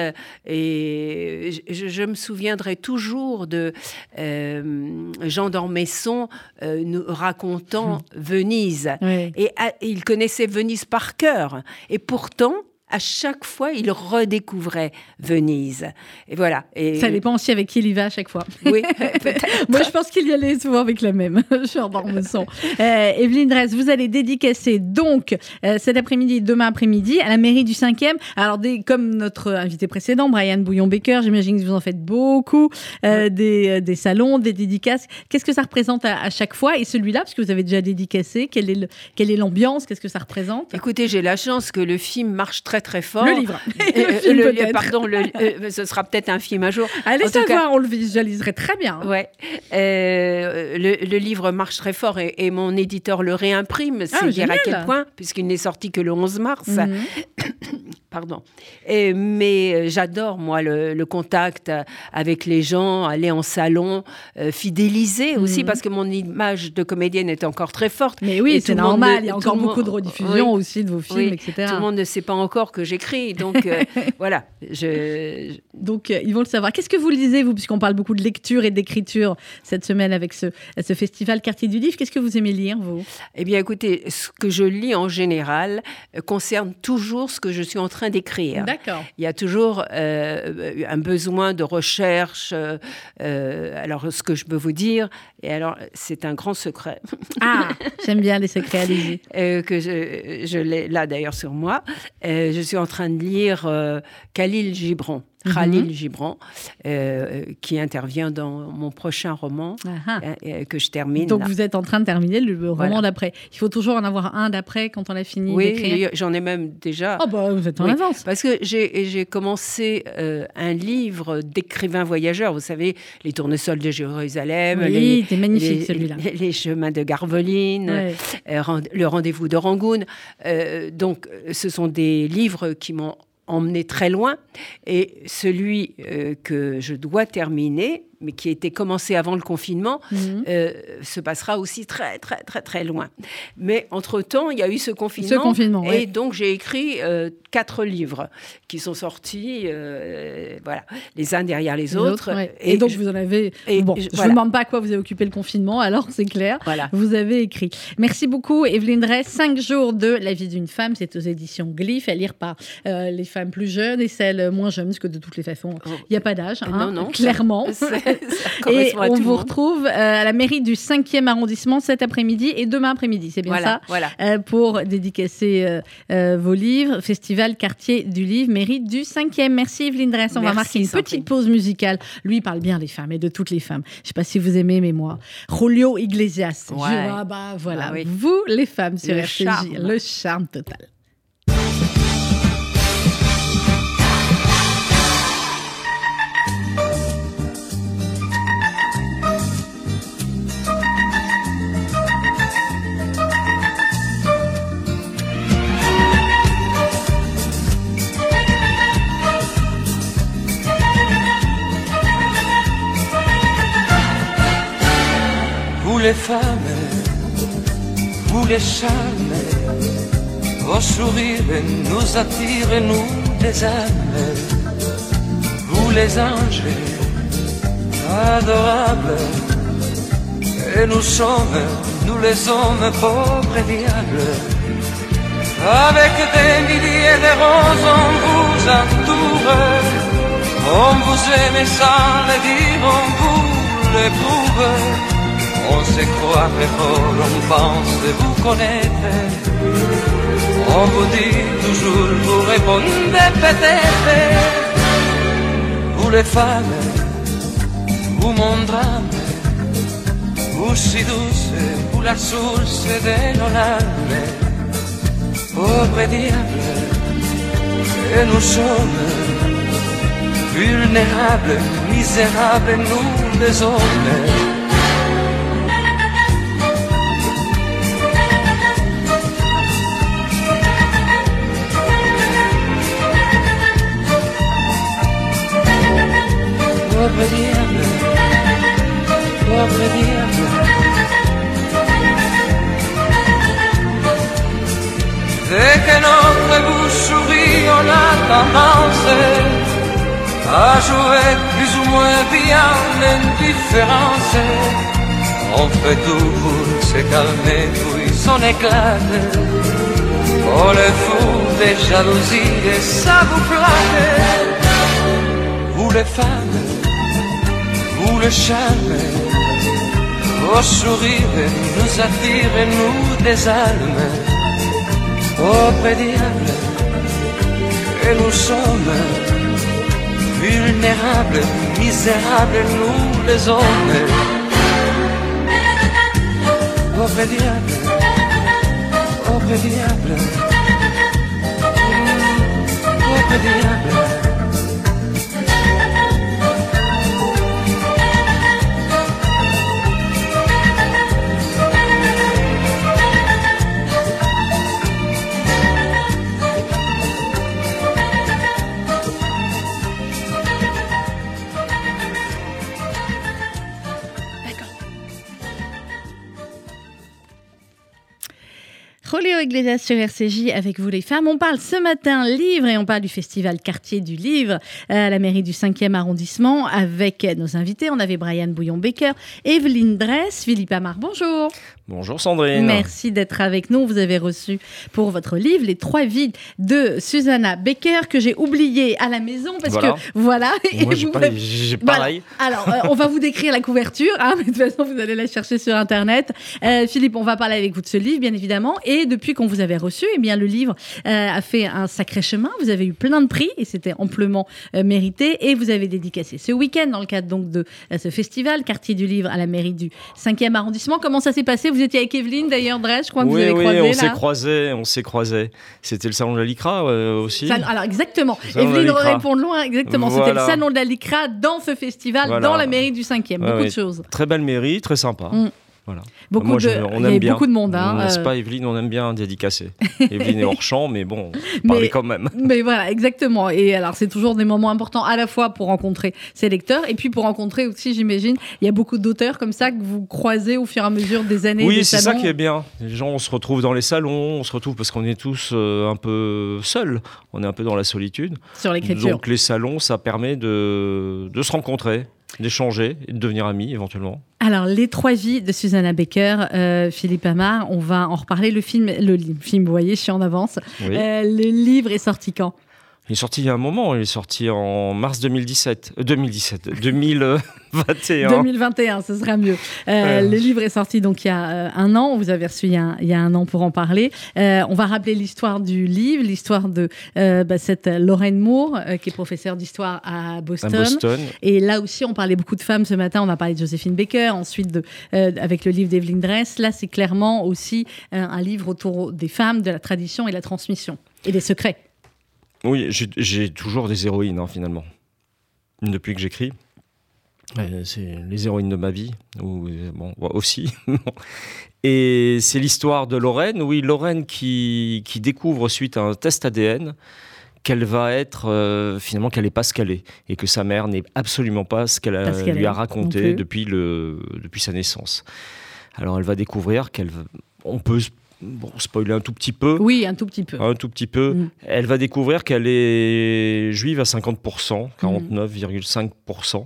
Et je, je me souviendrai toujours de euh, Jean d'Ormesson euh, nous racontant Venise. Oui. Et à- et il connaissait Venise par cœur. Et pourtant, à chaque fois, il redécouvrait Venise. Et voilà. Et Ça dépend aussi avec qui il y va à chaque fois. Oui. Moi, je pense qu'il y allait souvent avec la même, Jean d'Ormesson. Euh, Evelyne Dress, vous allez dédicacer donc euh, cet après-midi, demain après-midi, à la mairie du 5e. Alors, des, comme notre invité précédent, Brian Bouillon-Baker, j'imagine que vous en faites beaucoup, euh, des, euh, des salons, des dédicaces. Qu'est-ce que ça représente à, à chaque fois? Et celui-là, parce que vous avez déjà dédicacé, quelle est le- quelle est l'ambiance? Qu'est-ce que ça représente? Écoutez, j'ai la chance que le film marche très très fort. Le livre. Le film, le- peut-être. pardon, le- euh, ce sera peut-être un film un jour. Allez En tout cas- savoir, on le visualiserait très bien. hein. Ouais. Euh, le, le livre marche très fort et, et mon éditeur le réimprime. C'est Ah, dire à quel point, puisqu'il n'est sorti que le 11 mars. Mhm. pardon. Et, mais euh, j'adore, moi, le, le contact avec les gens, aller en salon, euh, fidéliser aussi, Mhm. parce que mon image de comédienne est encore très forte. Mais oui, c'est le normal. ne- Il y a encore le beaucoup de rediffusions Oui. aussi de vos films, Oui, etc. Tout le monde ne sait pas encore que j'écris. Donc, euh, voilà. Je, je- Donc, euh, ils vont le savoir. Qu'est-ce que vous lisez, vous, puisqu'on parle beaucoup de lecture et d'écriture cette semaine avec ce, ce festival Quartier du Livre? Qu'est-ce que vous aimez lire, vous? Eh bien, écoutez, ce que je lis en général euh, concerne toujours ce que je suis en train d'écrire. D'accord. Il y a toujours un besoin de recherche. alors, ce que je peux vous dire, et alors, c'est un grand secret Ah, j'aime bien les secrets, allez-y. euh, que je, je l'ai là d'ailleurs sur moi. Euh, je suis en train de lire euh, Khalil Gibran. Mhm. Khalil Gibran, euh, qui intervient dans mon prochain roman Ah, ah. euh, euh, que je termine. Donc là. vous êtes en train de terminer le roman Voilà. d'après. Il faut toujours en avoir un d'après quand on a fini oui, j'en ai même déjà. Oh bah vous êtes en Oui. avance. Parce que j'ai commencé euh, un livre d'écrivains voyageurs, vous savez, Les tournesols de Jérusalem, Oui, les, c'est magnifique celui-là. les- les chemins de Garveline, Ouais. euh, Le rendez-vous de Rangoon. Euh, donc, euh, ce sont des livres qui m'ont emmené très loin. Et celui euh, que je dois terminer, mais qui a été commencé avant le confinement, Mhm. euh, se passera aussi très, très, très, très loin. Mais entre-temps, il y a eu ce confinement. Ce confinement, Et donc, j'ai écrit euh, quatre livres qui sont sortis, euh, voilà, les uns derrière les, Les autres. ouais. Et, donc je- vous en avez. et bon, je- ne voilà. vous demande pas à quoi vous avez occupé le confinement, alors c'est clair. Voilà. Vous avez écrit. Merci beaucoup, Evelyne Drey. Cinq jours de la vie d'une femme, c'est aux éditions Glyph, à lire par euh, les femmes plus jeunes et celles moins jeunes, parce que de toutes les façons, Oh. il n'y a pas d'âge, hein, non, non, clairement. ça- ça Et on vous monde. retrouve euh, à la mairie du 5e arrondissement cet après-midi et demain après-midi, c'est bien Voilà, ça voilà. Pour dédicacer vos livres. Festival Quartier du Livre, mairie du 5e. Merci Evelyne Dress. On va marquer une petite pause musicale. Lui il parle bien des femmes et de toutes les femmes. Je ne sais pas si vous aimez, mais moi, Julio Iglesias. Ouais. Je- ah bah voilà, Ah oui. vous les femmes sur Le RCJ, charme. le charme total. Les femmes, vous les charmes, vos sourires nous attirent, nous les âmes. Vous les anges, adorables, et nous sommes, nous les hommes pauvres et diables. Avec des milliers de roses, on vous entoure. On vous aime sans le dire, on vous l'éprouve. On se croit très fort, on pense vous connaître. On vous dit toujours, vous répondez peut-être. Vous les femmes, vous mon drame, vous si douce, vous la source de nos larmes. Pauvre diable, et nous sommes vulnérables, misérables, nous les. Pauvre diable, pauvre diable. Dès que notre bouche sourit, on a tendance à jouer plus ou moins bien l'indifférence. On fait tout pour se calmer, puis on éclate. Oh le fou des jalousies et ça vous flatte. Vous les femmes, le charme, vos sourires nous attirent, nous désarment. Pauvre diable, et nous sommes vulnérables, misérables, nous les hommes. Pauvre diable, pauvre diable, pauvre diable. Sur RCJ avec vous les femmes. On parle ce matin livre et on parle du festival Quartier du Livre euh, à la mairie du 5e arrondissement avec nos invités. On avait Brian Bouillon-Becker, Evelyne Dress, Philippe Amar. Bonjour. Bonjour Sandrine. Merci d'être avec nous. Vous avez reçu pour votre livre Les trois vies de Susanna Becker que j'ai oublié à la maison parce Voilà. que voilà. Moi, j'ai vous- pas- j'ai pareil. Voilà. Alors, euh, on va vous décrire la couverture, hein, mais de toute façon, vous allez la chercher sur Internet. Euh, Philippe, on va parler avec vous de ce livre, bien évidemment. Et depuis qu'on vous avait reçu, eh bien, le livre euh, a fait un sacré chemin. Vous avez eu plein de prix et c'était amplement mérité. Et vous avez dédicacé ce week-end dans le cadre donc de ce festival, quartier du livre à la mairie du 5e arrondissement. Comment ça s'est passé Vous étiez avec Evelyne, d'ailleurs, Dress, je crois que vous oui, avez oui, croisé on là. s'est croisés, on s'est croisés. C'était le salon de la Lycra euh, aussi. Ça- alors exactement, Evelyne répond loin, exactement. C'était le salon de la Lycra dans ce festival, Voilà. dans la mairie du 5e. Ouais, Beaucoup de choses. Très belle mairie, très sympa. Mm. Voilà. Beaucoup Moi, de, je- on y aime bien. beaucoup de monde. Hein, N'est-ce euh, pas, Evelyne On aime bien dédicacer. Evelyne est hors champ, mais bon, Mais- parlez quand même. Mais voilà, exactement. Et alors, c'est toujours des moments importants à la fois pour rencontrer ses lecteurs et puis pour rencontrer aussi, j'imagine, il y a beaucoup d'auteurs comme ça que vous croisez au fur et à mesure des années. Oui, c'est ça qui est bien. Les gens, on se retrouve dans les salons, on se retrouve parce qu'on est tous euh, un peu seuls, on est un peu dans la solitude. Sur l'écriture. Donc les salons, ça permet de, de se rencontrer, d'échanger et de devenir amis éventuellement. Alors, Les Trois Vies de Susanna Baker, euh, Philippe Amar, on va en reparler. Le film, le film vous voyez, je suis en avance. Oui. Euh, le livre est sorti quand? Il est sorti il y a un moment, il est sorti en mars 2017. euh, 2017, 2021. 2021, ce sera mieux. Euh, Ouais. Le livre est sorti donc il y a euh, un an. Vous avez reçu il y a un, il y a un an pour en parler. Euh, on va rappeler l'histoire du livre, l'histoire de bah, cette Lorraine Moore, qui est professeure d'histoire à à Boston. Boston. Et là aussi, on parlait beaucoup de femmes ce matin. On a parlé de Joséphine Baker, ensuite de, avec le livre d'Evelyn Dress. Là, c'est clairement aussi un livre autour des femmes, de la tradition et de la transmission et des secrets. Oui, j'ai- toujours des héroïnes hein, finalement. Depuis que j'écris. Euh, c'est les héroïnes de ma vie, ou euh, bon, moi aussi. Et c'est l'histoire de Lorraine, oui, Lorraine qui, qui découvre suite à un test ADN qu'elle va être euh, finalement qu'elle n'est pas ce qu'elle est et que sa mère n'est absolument pas ce qu'elle lui a raconté depuis, le, depuis sa naissance. Alors elle va découvrir qu'elle, on peut bon, spoiler un tout petit peu, Oui, un tout petit peu. un tout petit peu. Mm. Elle va découvrir qu'elle est juive à 50%, Mm. 49,5%.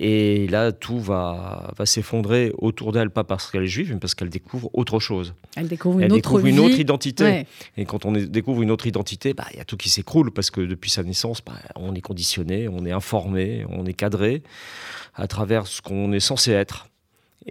Et là, tout va, va s'effondrer autour d'elle, pas parce qu'elle est juive, mais parce qu'elle découvre autre chose. Elle découvre une elle autre découvre vie. une autre identité. Ouais. Et quand on découvre une autre identité, bah, il y a tout qui s'écroule, parce que depuis sa naissance, bah, on est conditionné, on est informé, on est cadré à travers ce qu'on est censé être.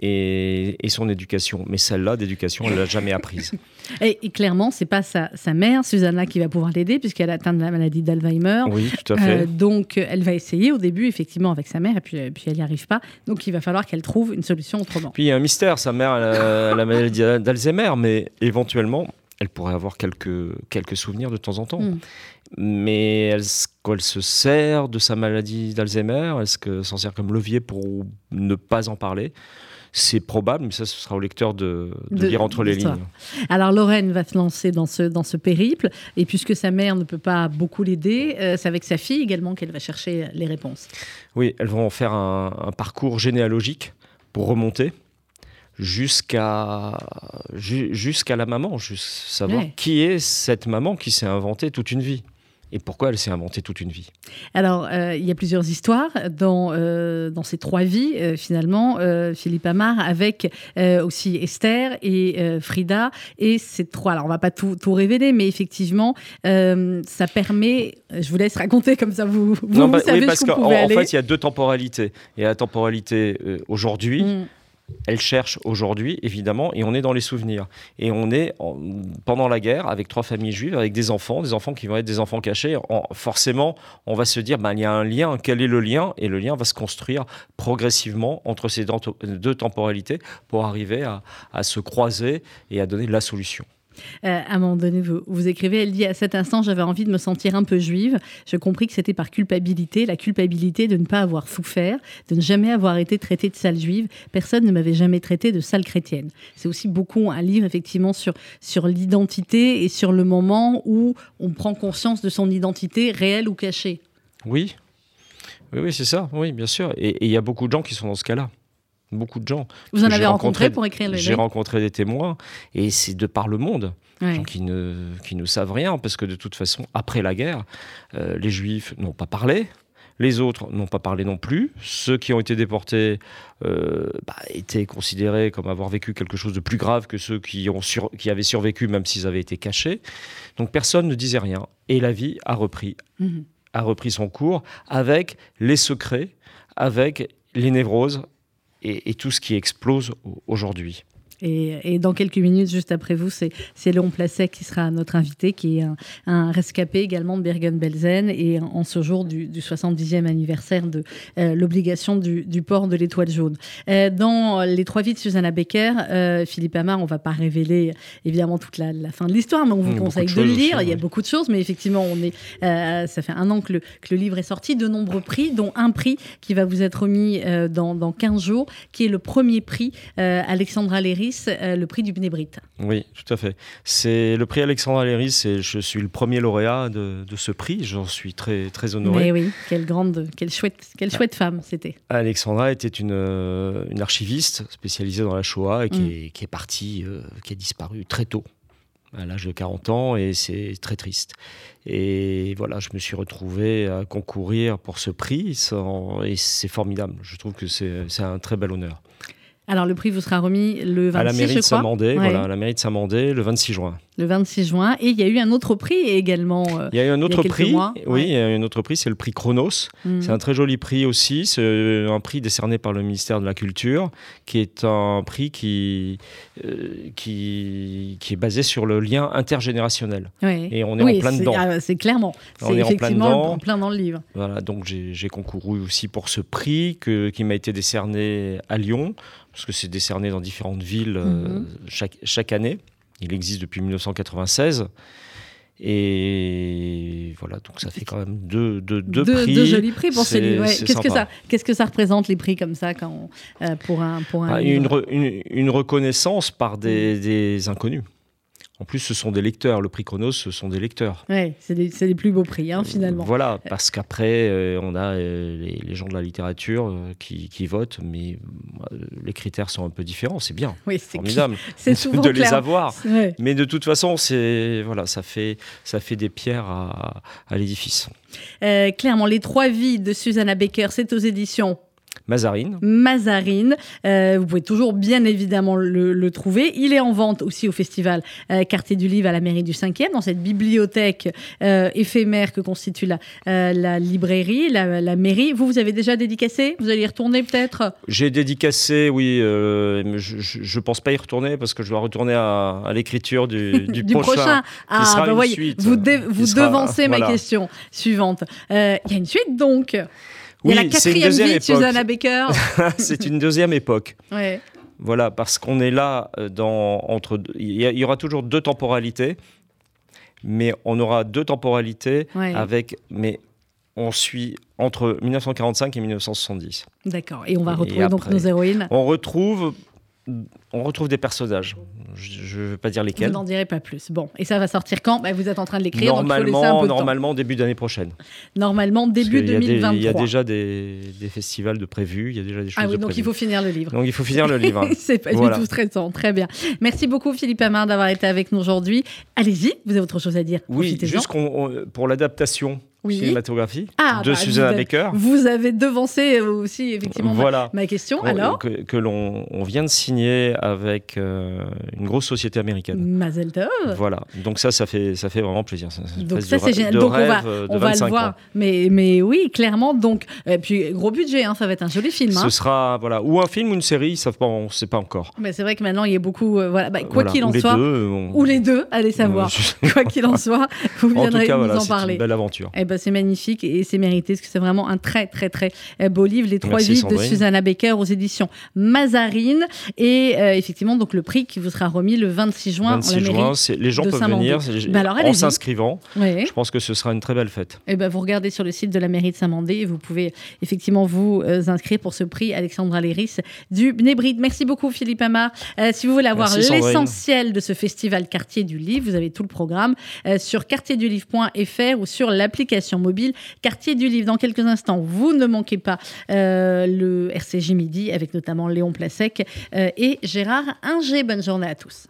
Et, et son éducation. Mais celle-là, d'éducation, elle l'a jamais apprise. Et, et clairement, c'est pas sa, sa mère, Susanna, qui va pouvoir l'aider, puisqu'elle atteint de la maladie d'Alzheimer. Oui, tout à fait. Euh, donc, elle va essayer au début, effectivement, avec sa mère, et puis, puis elle n'y arrive pas. Donc, il va falloir qu'elle trouve une solution autrement. Puis il y a un mystère, sa mère elle a la maladie d'Alzheimer, mais éventuellement, elle pourrait avoir quelques, quelques souvenirs de temps en temps. Mm. Mais s- qu'elle se sert de sa maladie d'Alzheimer, est-ce qu'elle s'en sert comme levier pour ne pas en parler? C'est probable, mais ça, ce sera au lecteur de, de De- lire entre les lignes. Alors, Lorraine va se lancer dans ce, dans ce périple, et puisque sa mère ne peut pas beaucoup l'aider, euh, c'est avec sa fille également qu'elle va chercher les réponses. Oui, elles vont faire un, un parcours généalogique pour remonter jusqu'à ju- jusqu'à la maman, juste savoir Ouais. qui est cette maman qui s'est inventée toute une vie et pourquoi elle s'est inventée toute une vie? Alors, euh, il y a plusieurs histoires dans, euh, dans ces trois vies, euh, finalement, Philippe Amar, avec aussi Esther et Frida. Et ces trois, alors on va pas tout, tout révéler, mais effectivement, ça permet, je vous laisse raconter comme ça, vous, vous, Non, vous bah, savez oui, parce qu'en en fait, il y a deux temporalités. Il y a la temporalité aujourd'hui, Mm. Elle cherche aujourd'hui, évidemment, et on est dans les souvenirs. Et on est en- pendant la guerre avec trois familles juives, avec des enfants, des enfants qui vont être des enfants cachés. En- forcément, on va se dire, ben, il y a un lien, quel est le lien? Et le lien va se construire progressivement entre ces deux deux temporalités pour arriver à, à se croiser et à donner la solution. Euh, à un moment donné, vous, écrivez, elle dit à cet instant, j'avais envie de me sentir un peu juive. Je compris que c'était par culpabilité, la culpabilité de ne pas avoir souffert, de ne jamais avoir été traitée de sale juive. Personne ne m'avait jamais traité de sale chrétienne. C'est aussi beaucoup un livre effectivement sur sur l'identité et sur le moment où on prend conscience de son identité réelle ou cachée. Oui, oui, oui c'est ça, oui, bien sûr. Et il y a beaucoup de gens qui sont dans ce cas-là. Beaucoup de gens. Vous en avez rencontré, rencontré- pour écrire le J'ai rencontré des témoins et c'est de par le monde. Ouais. gens qui ne, qui ne savent rien, parce que de toute façon, après la guerre, euh, les Juifs n'ont pas parlé, les autres n'ont pas parlé non plus. Ceux qui ont été déportés euh, bah, étaient considérés comme avoir vécu quelque chose de plus grave que ceux qui, ont sur- qui avaient survécu, même s'ils avaient été cachés. Donc personne ne disait rien. Et la vie a repris, Mhm. a repris son cours avec les secrets, avec les névroses et, tout ce qui explose au- aujourd'hui. Et, et dans quelques minutes, juste après vous, c'est c'est Léon Placet qui sera notre invité, qui est un, un rescapé également de Bergen-Belsen, et en, ce jour du, du 70e anniversaire de euh, l'obligation du, du port de l'étoile jaune. Euh, dans Les Trois vies de Susanna Becker, euh, Philippe Amar, on va pas révéler évidemment toute la, la fin de l'histoire, mais on vous conseille de, de le lire. aussi, Il y a oui. beaucoup de choses, mais effectivement, on est, ça fait un an que le, que le livre est sorti, de nombreux prix, dont un prix qui va vous être remis dans, dans 15 jours, qui est le premier prix Alexandra Léris, euh, le prix du Bnébrit. Oui, tout à fait. C'est le prix Alexandra Léris et je suis le premier lauréat de, de ce prix. J'en suis très, très honoré. Mais oui, quelle grande, quelle chouette, quelle chouette femme c'était. Alexandra était une, euh, une archiviste spécialisée dans la Shoah et qui, Mm. est, qui est partie, euh, qui a disparu très tôt, à l'âge de 40 ans, et c'est très triste. Et voilà, je me suis retrouvé à concourir pour ce prix, sans- et c'est formidable. Je trouve que c'est un très bel honneur. Alors le prix vous sera remis le 26, à la mairie je de. Saint-Mandé, Ouais, voilà, à la mairie de Saint-Mandé, le 26 juin. Le 26 juin. Et il y a eu un autre prix également. euh, Il y a eu un autre prix, mois, oui, il y a eu un autre prix, c'est le prix Chronos. hmm. C'est un très joli prix aussi. C'est un prix décerné par le ministère de la Culture, qui est un prix qui, euh, qui, qui est basé sur le lien intergénérationnel. Ouais. Et on est Oui, en plein dedans. ah, c'est clairement. On est en plein effectivement dedans. en plein dans le livre. Voilà, donc j'ai j'ai concouru aussi pour ce prix que, qui m'a été décerné à Lyon, parce que c'est décerné dans différentes villes euh, Mhm. chaque, chaque année. Il existe depuis 1996. Et voilà, donc ça fait quand même deux, deux, deux deux, prix. deux jolis prix pour ces C'est- livres. ouais. Qu'est-ce que ça, qu'est-ce que ça représente les prix comme ça quand on- euh, pour un pour un Ah, livre? une, re- une- une reconnaissance par des, des inconnus. En plus, ce sont des lecteurs. Le prix Chronos, ce sont des lecteurs. Ouais, c'est des, des plus beaux prix hein, finalement. Voilà, parce qu'après, euh, on a euh, les, les gens de la littérature euh, qui, qui votent, mais les critères sont un peu différents. C'est bien, Oui, c'est formidable c'est souvent de les avoir. Ouais. Mais de toute façon, c'est voilà, ça fait ça fait des pierres à, à l'édifice. Clairement, les trois vies de Susanna Baker, c'est aux éditions Mazarine, Mazarine. Euh, vous pouvez toujours bien évidemment le, le trouver. Il est en vente aussi au festival euh, Quartier du Livre à la mairie du 5e, dans cette bibliothèque euh, éphémère que constitue la, euh, la librairie, la, la mairie. Vous, vous avez déjà dédicacé? Vous allez y retourner peut-être? J'ai dédicacé, oui, euh, mais je, je pense pas y retourner parce que je dois retourner à, à l'écriture du, du, du prochain. Ah, sera bah une voyez, suite, vous, dé- qui vous sera- devancez ma voilà. question suivante. Euh, Il y a une suite donc. Il Oui, y a la quatrième deuxième vie de. Susanna Baker. c'est une deuxième époque. Ouais. Voilà, parce qu'on est là euh, dans entre. Il y, aura toujours deux temporalités, mais on aura deux temporalités Ouais. avec. Mais on suit entre 1945 et 1970. D'accord. Et on va Et retrouver donc après- nos héroïnes. On retrouve, on retrouve des personnages. Je ne veux pas dire Vous lesquels. n'en direz pas plus. Bon, et ça va sortir quand? Bah, Vous êtes en train de l'écrire, donc il faut laisser un Normalement, peu normalement début d'année prochaine. Normalement, début qu'il y a des- 2023. Il y a déjà des, des festivals de prévus, il y a déjà des choses Ah oui, de donc prévues. il faut finir le livre. Donc il faut finir le livre. hein. C'est pas Voilà. du tout stressant. Très bien. Merci beaucoup, Philippe Amar, d'avoir été avec nous aujourd'hui. Allez-y, vous avez autre chose à dire. Oui, juste pour l'adaptation Oui. cinématographique Ah, de bah, Susanna vous Baker. Vous avez devancé aussi, effectivement, ma- Voilà. ma, question. Alors, que, que l'on on vient de signer avec euh, une grosse société américaine. Mazel Tov. Voilà, donc ça, ça fait, ça fait vraiment plaisir. C'est une Donc ça c'est génial. Donc on va, euh, on va le 25 voir. ans. Mais, mais oui, clairement. Donc, et puis gros budget, hein, ça va être un joli film. hein. Ce sera voilà, ou un film ou une série, ça, on ne sait pas encore. Mais c'est vrai que maintenant il y a beaucoup. euh, voilà, bah, quoi Voilà, qu'il en ou soit, deux, on- ou les deux, allez savoir. Quoi qu'il en soit, vous En tout viendrez cas, nous voilà, en c'est parler. une belle aventure. Eh ben, c'est magnifique et c'est mérité parce que c'est vraiment un très très très euh, beau livre, Les Trois vies de Sandrine. Susanna Baker aux éditions Mazarine et euh, effectivement donc le prix qui vous sera remis le 26 juin en 26 la mairie. juin, les gens de peuvent venir Bah alors, en s'inscrivant. Je pense que ce sera une très belle fête. Eh ben, vous regardez sur le site de la mairie de Saint-Mandé et vous pouvez effectivement vous euh, inscrire pour ce prix Alexandra Léris du Bnébride. Merci beaucoup Philippe Amar. Euh, si vous voulez avoir l'essentiel de ce festival Quartier du Livre, vous avez tout le programme sur quartierduLivre.fr ou sur l'application mobile Quartier du Livre. Dans quelques instants, vous ne manquez pas euh, le RCJ Midi avec notamment Léon Plasek euh, et Gérard Inger. Bonne journée à tous.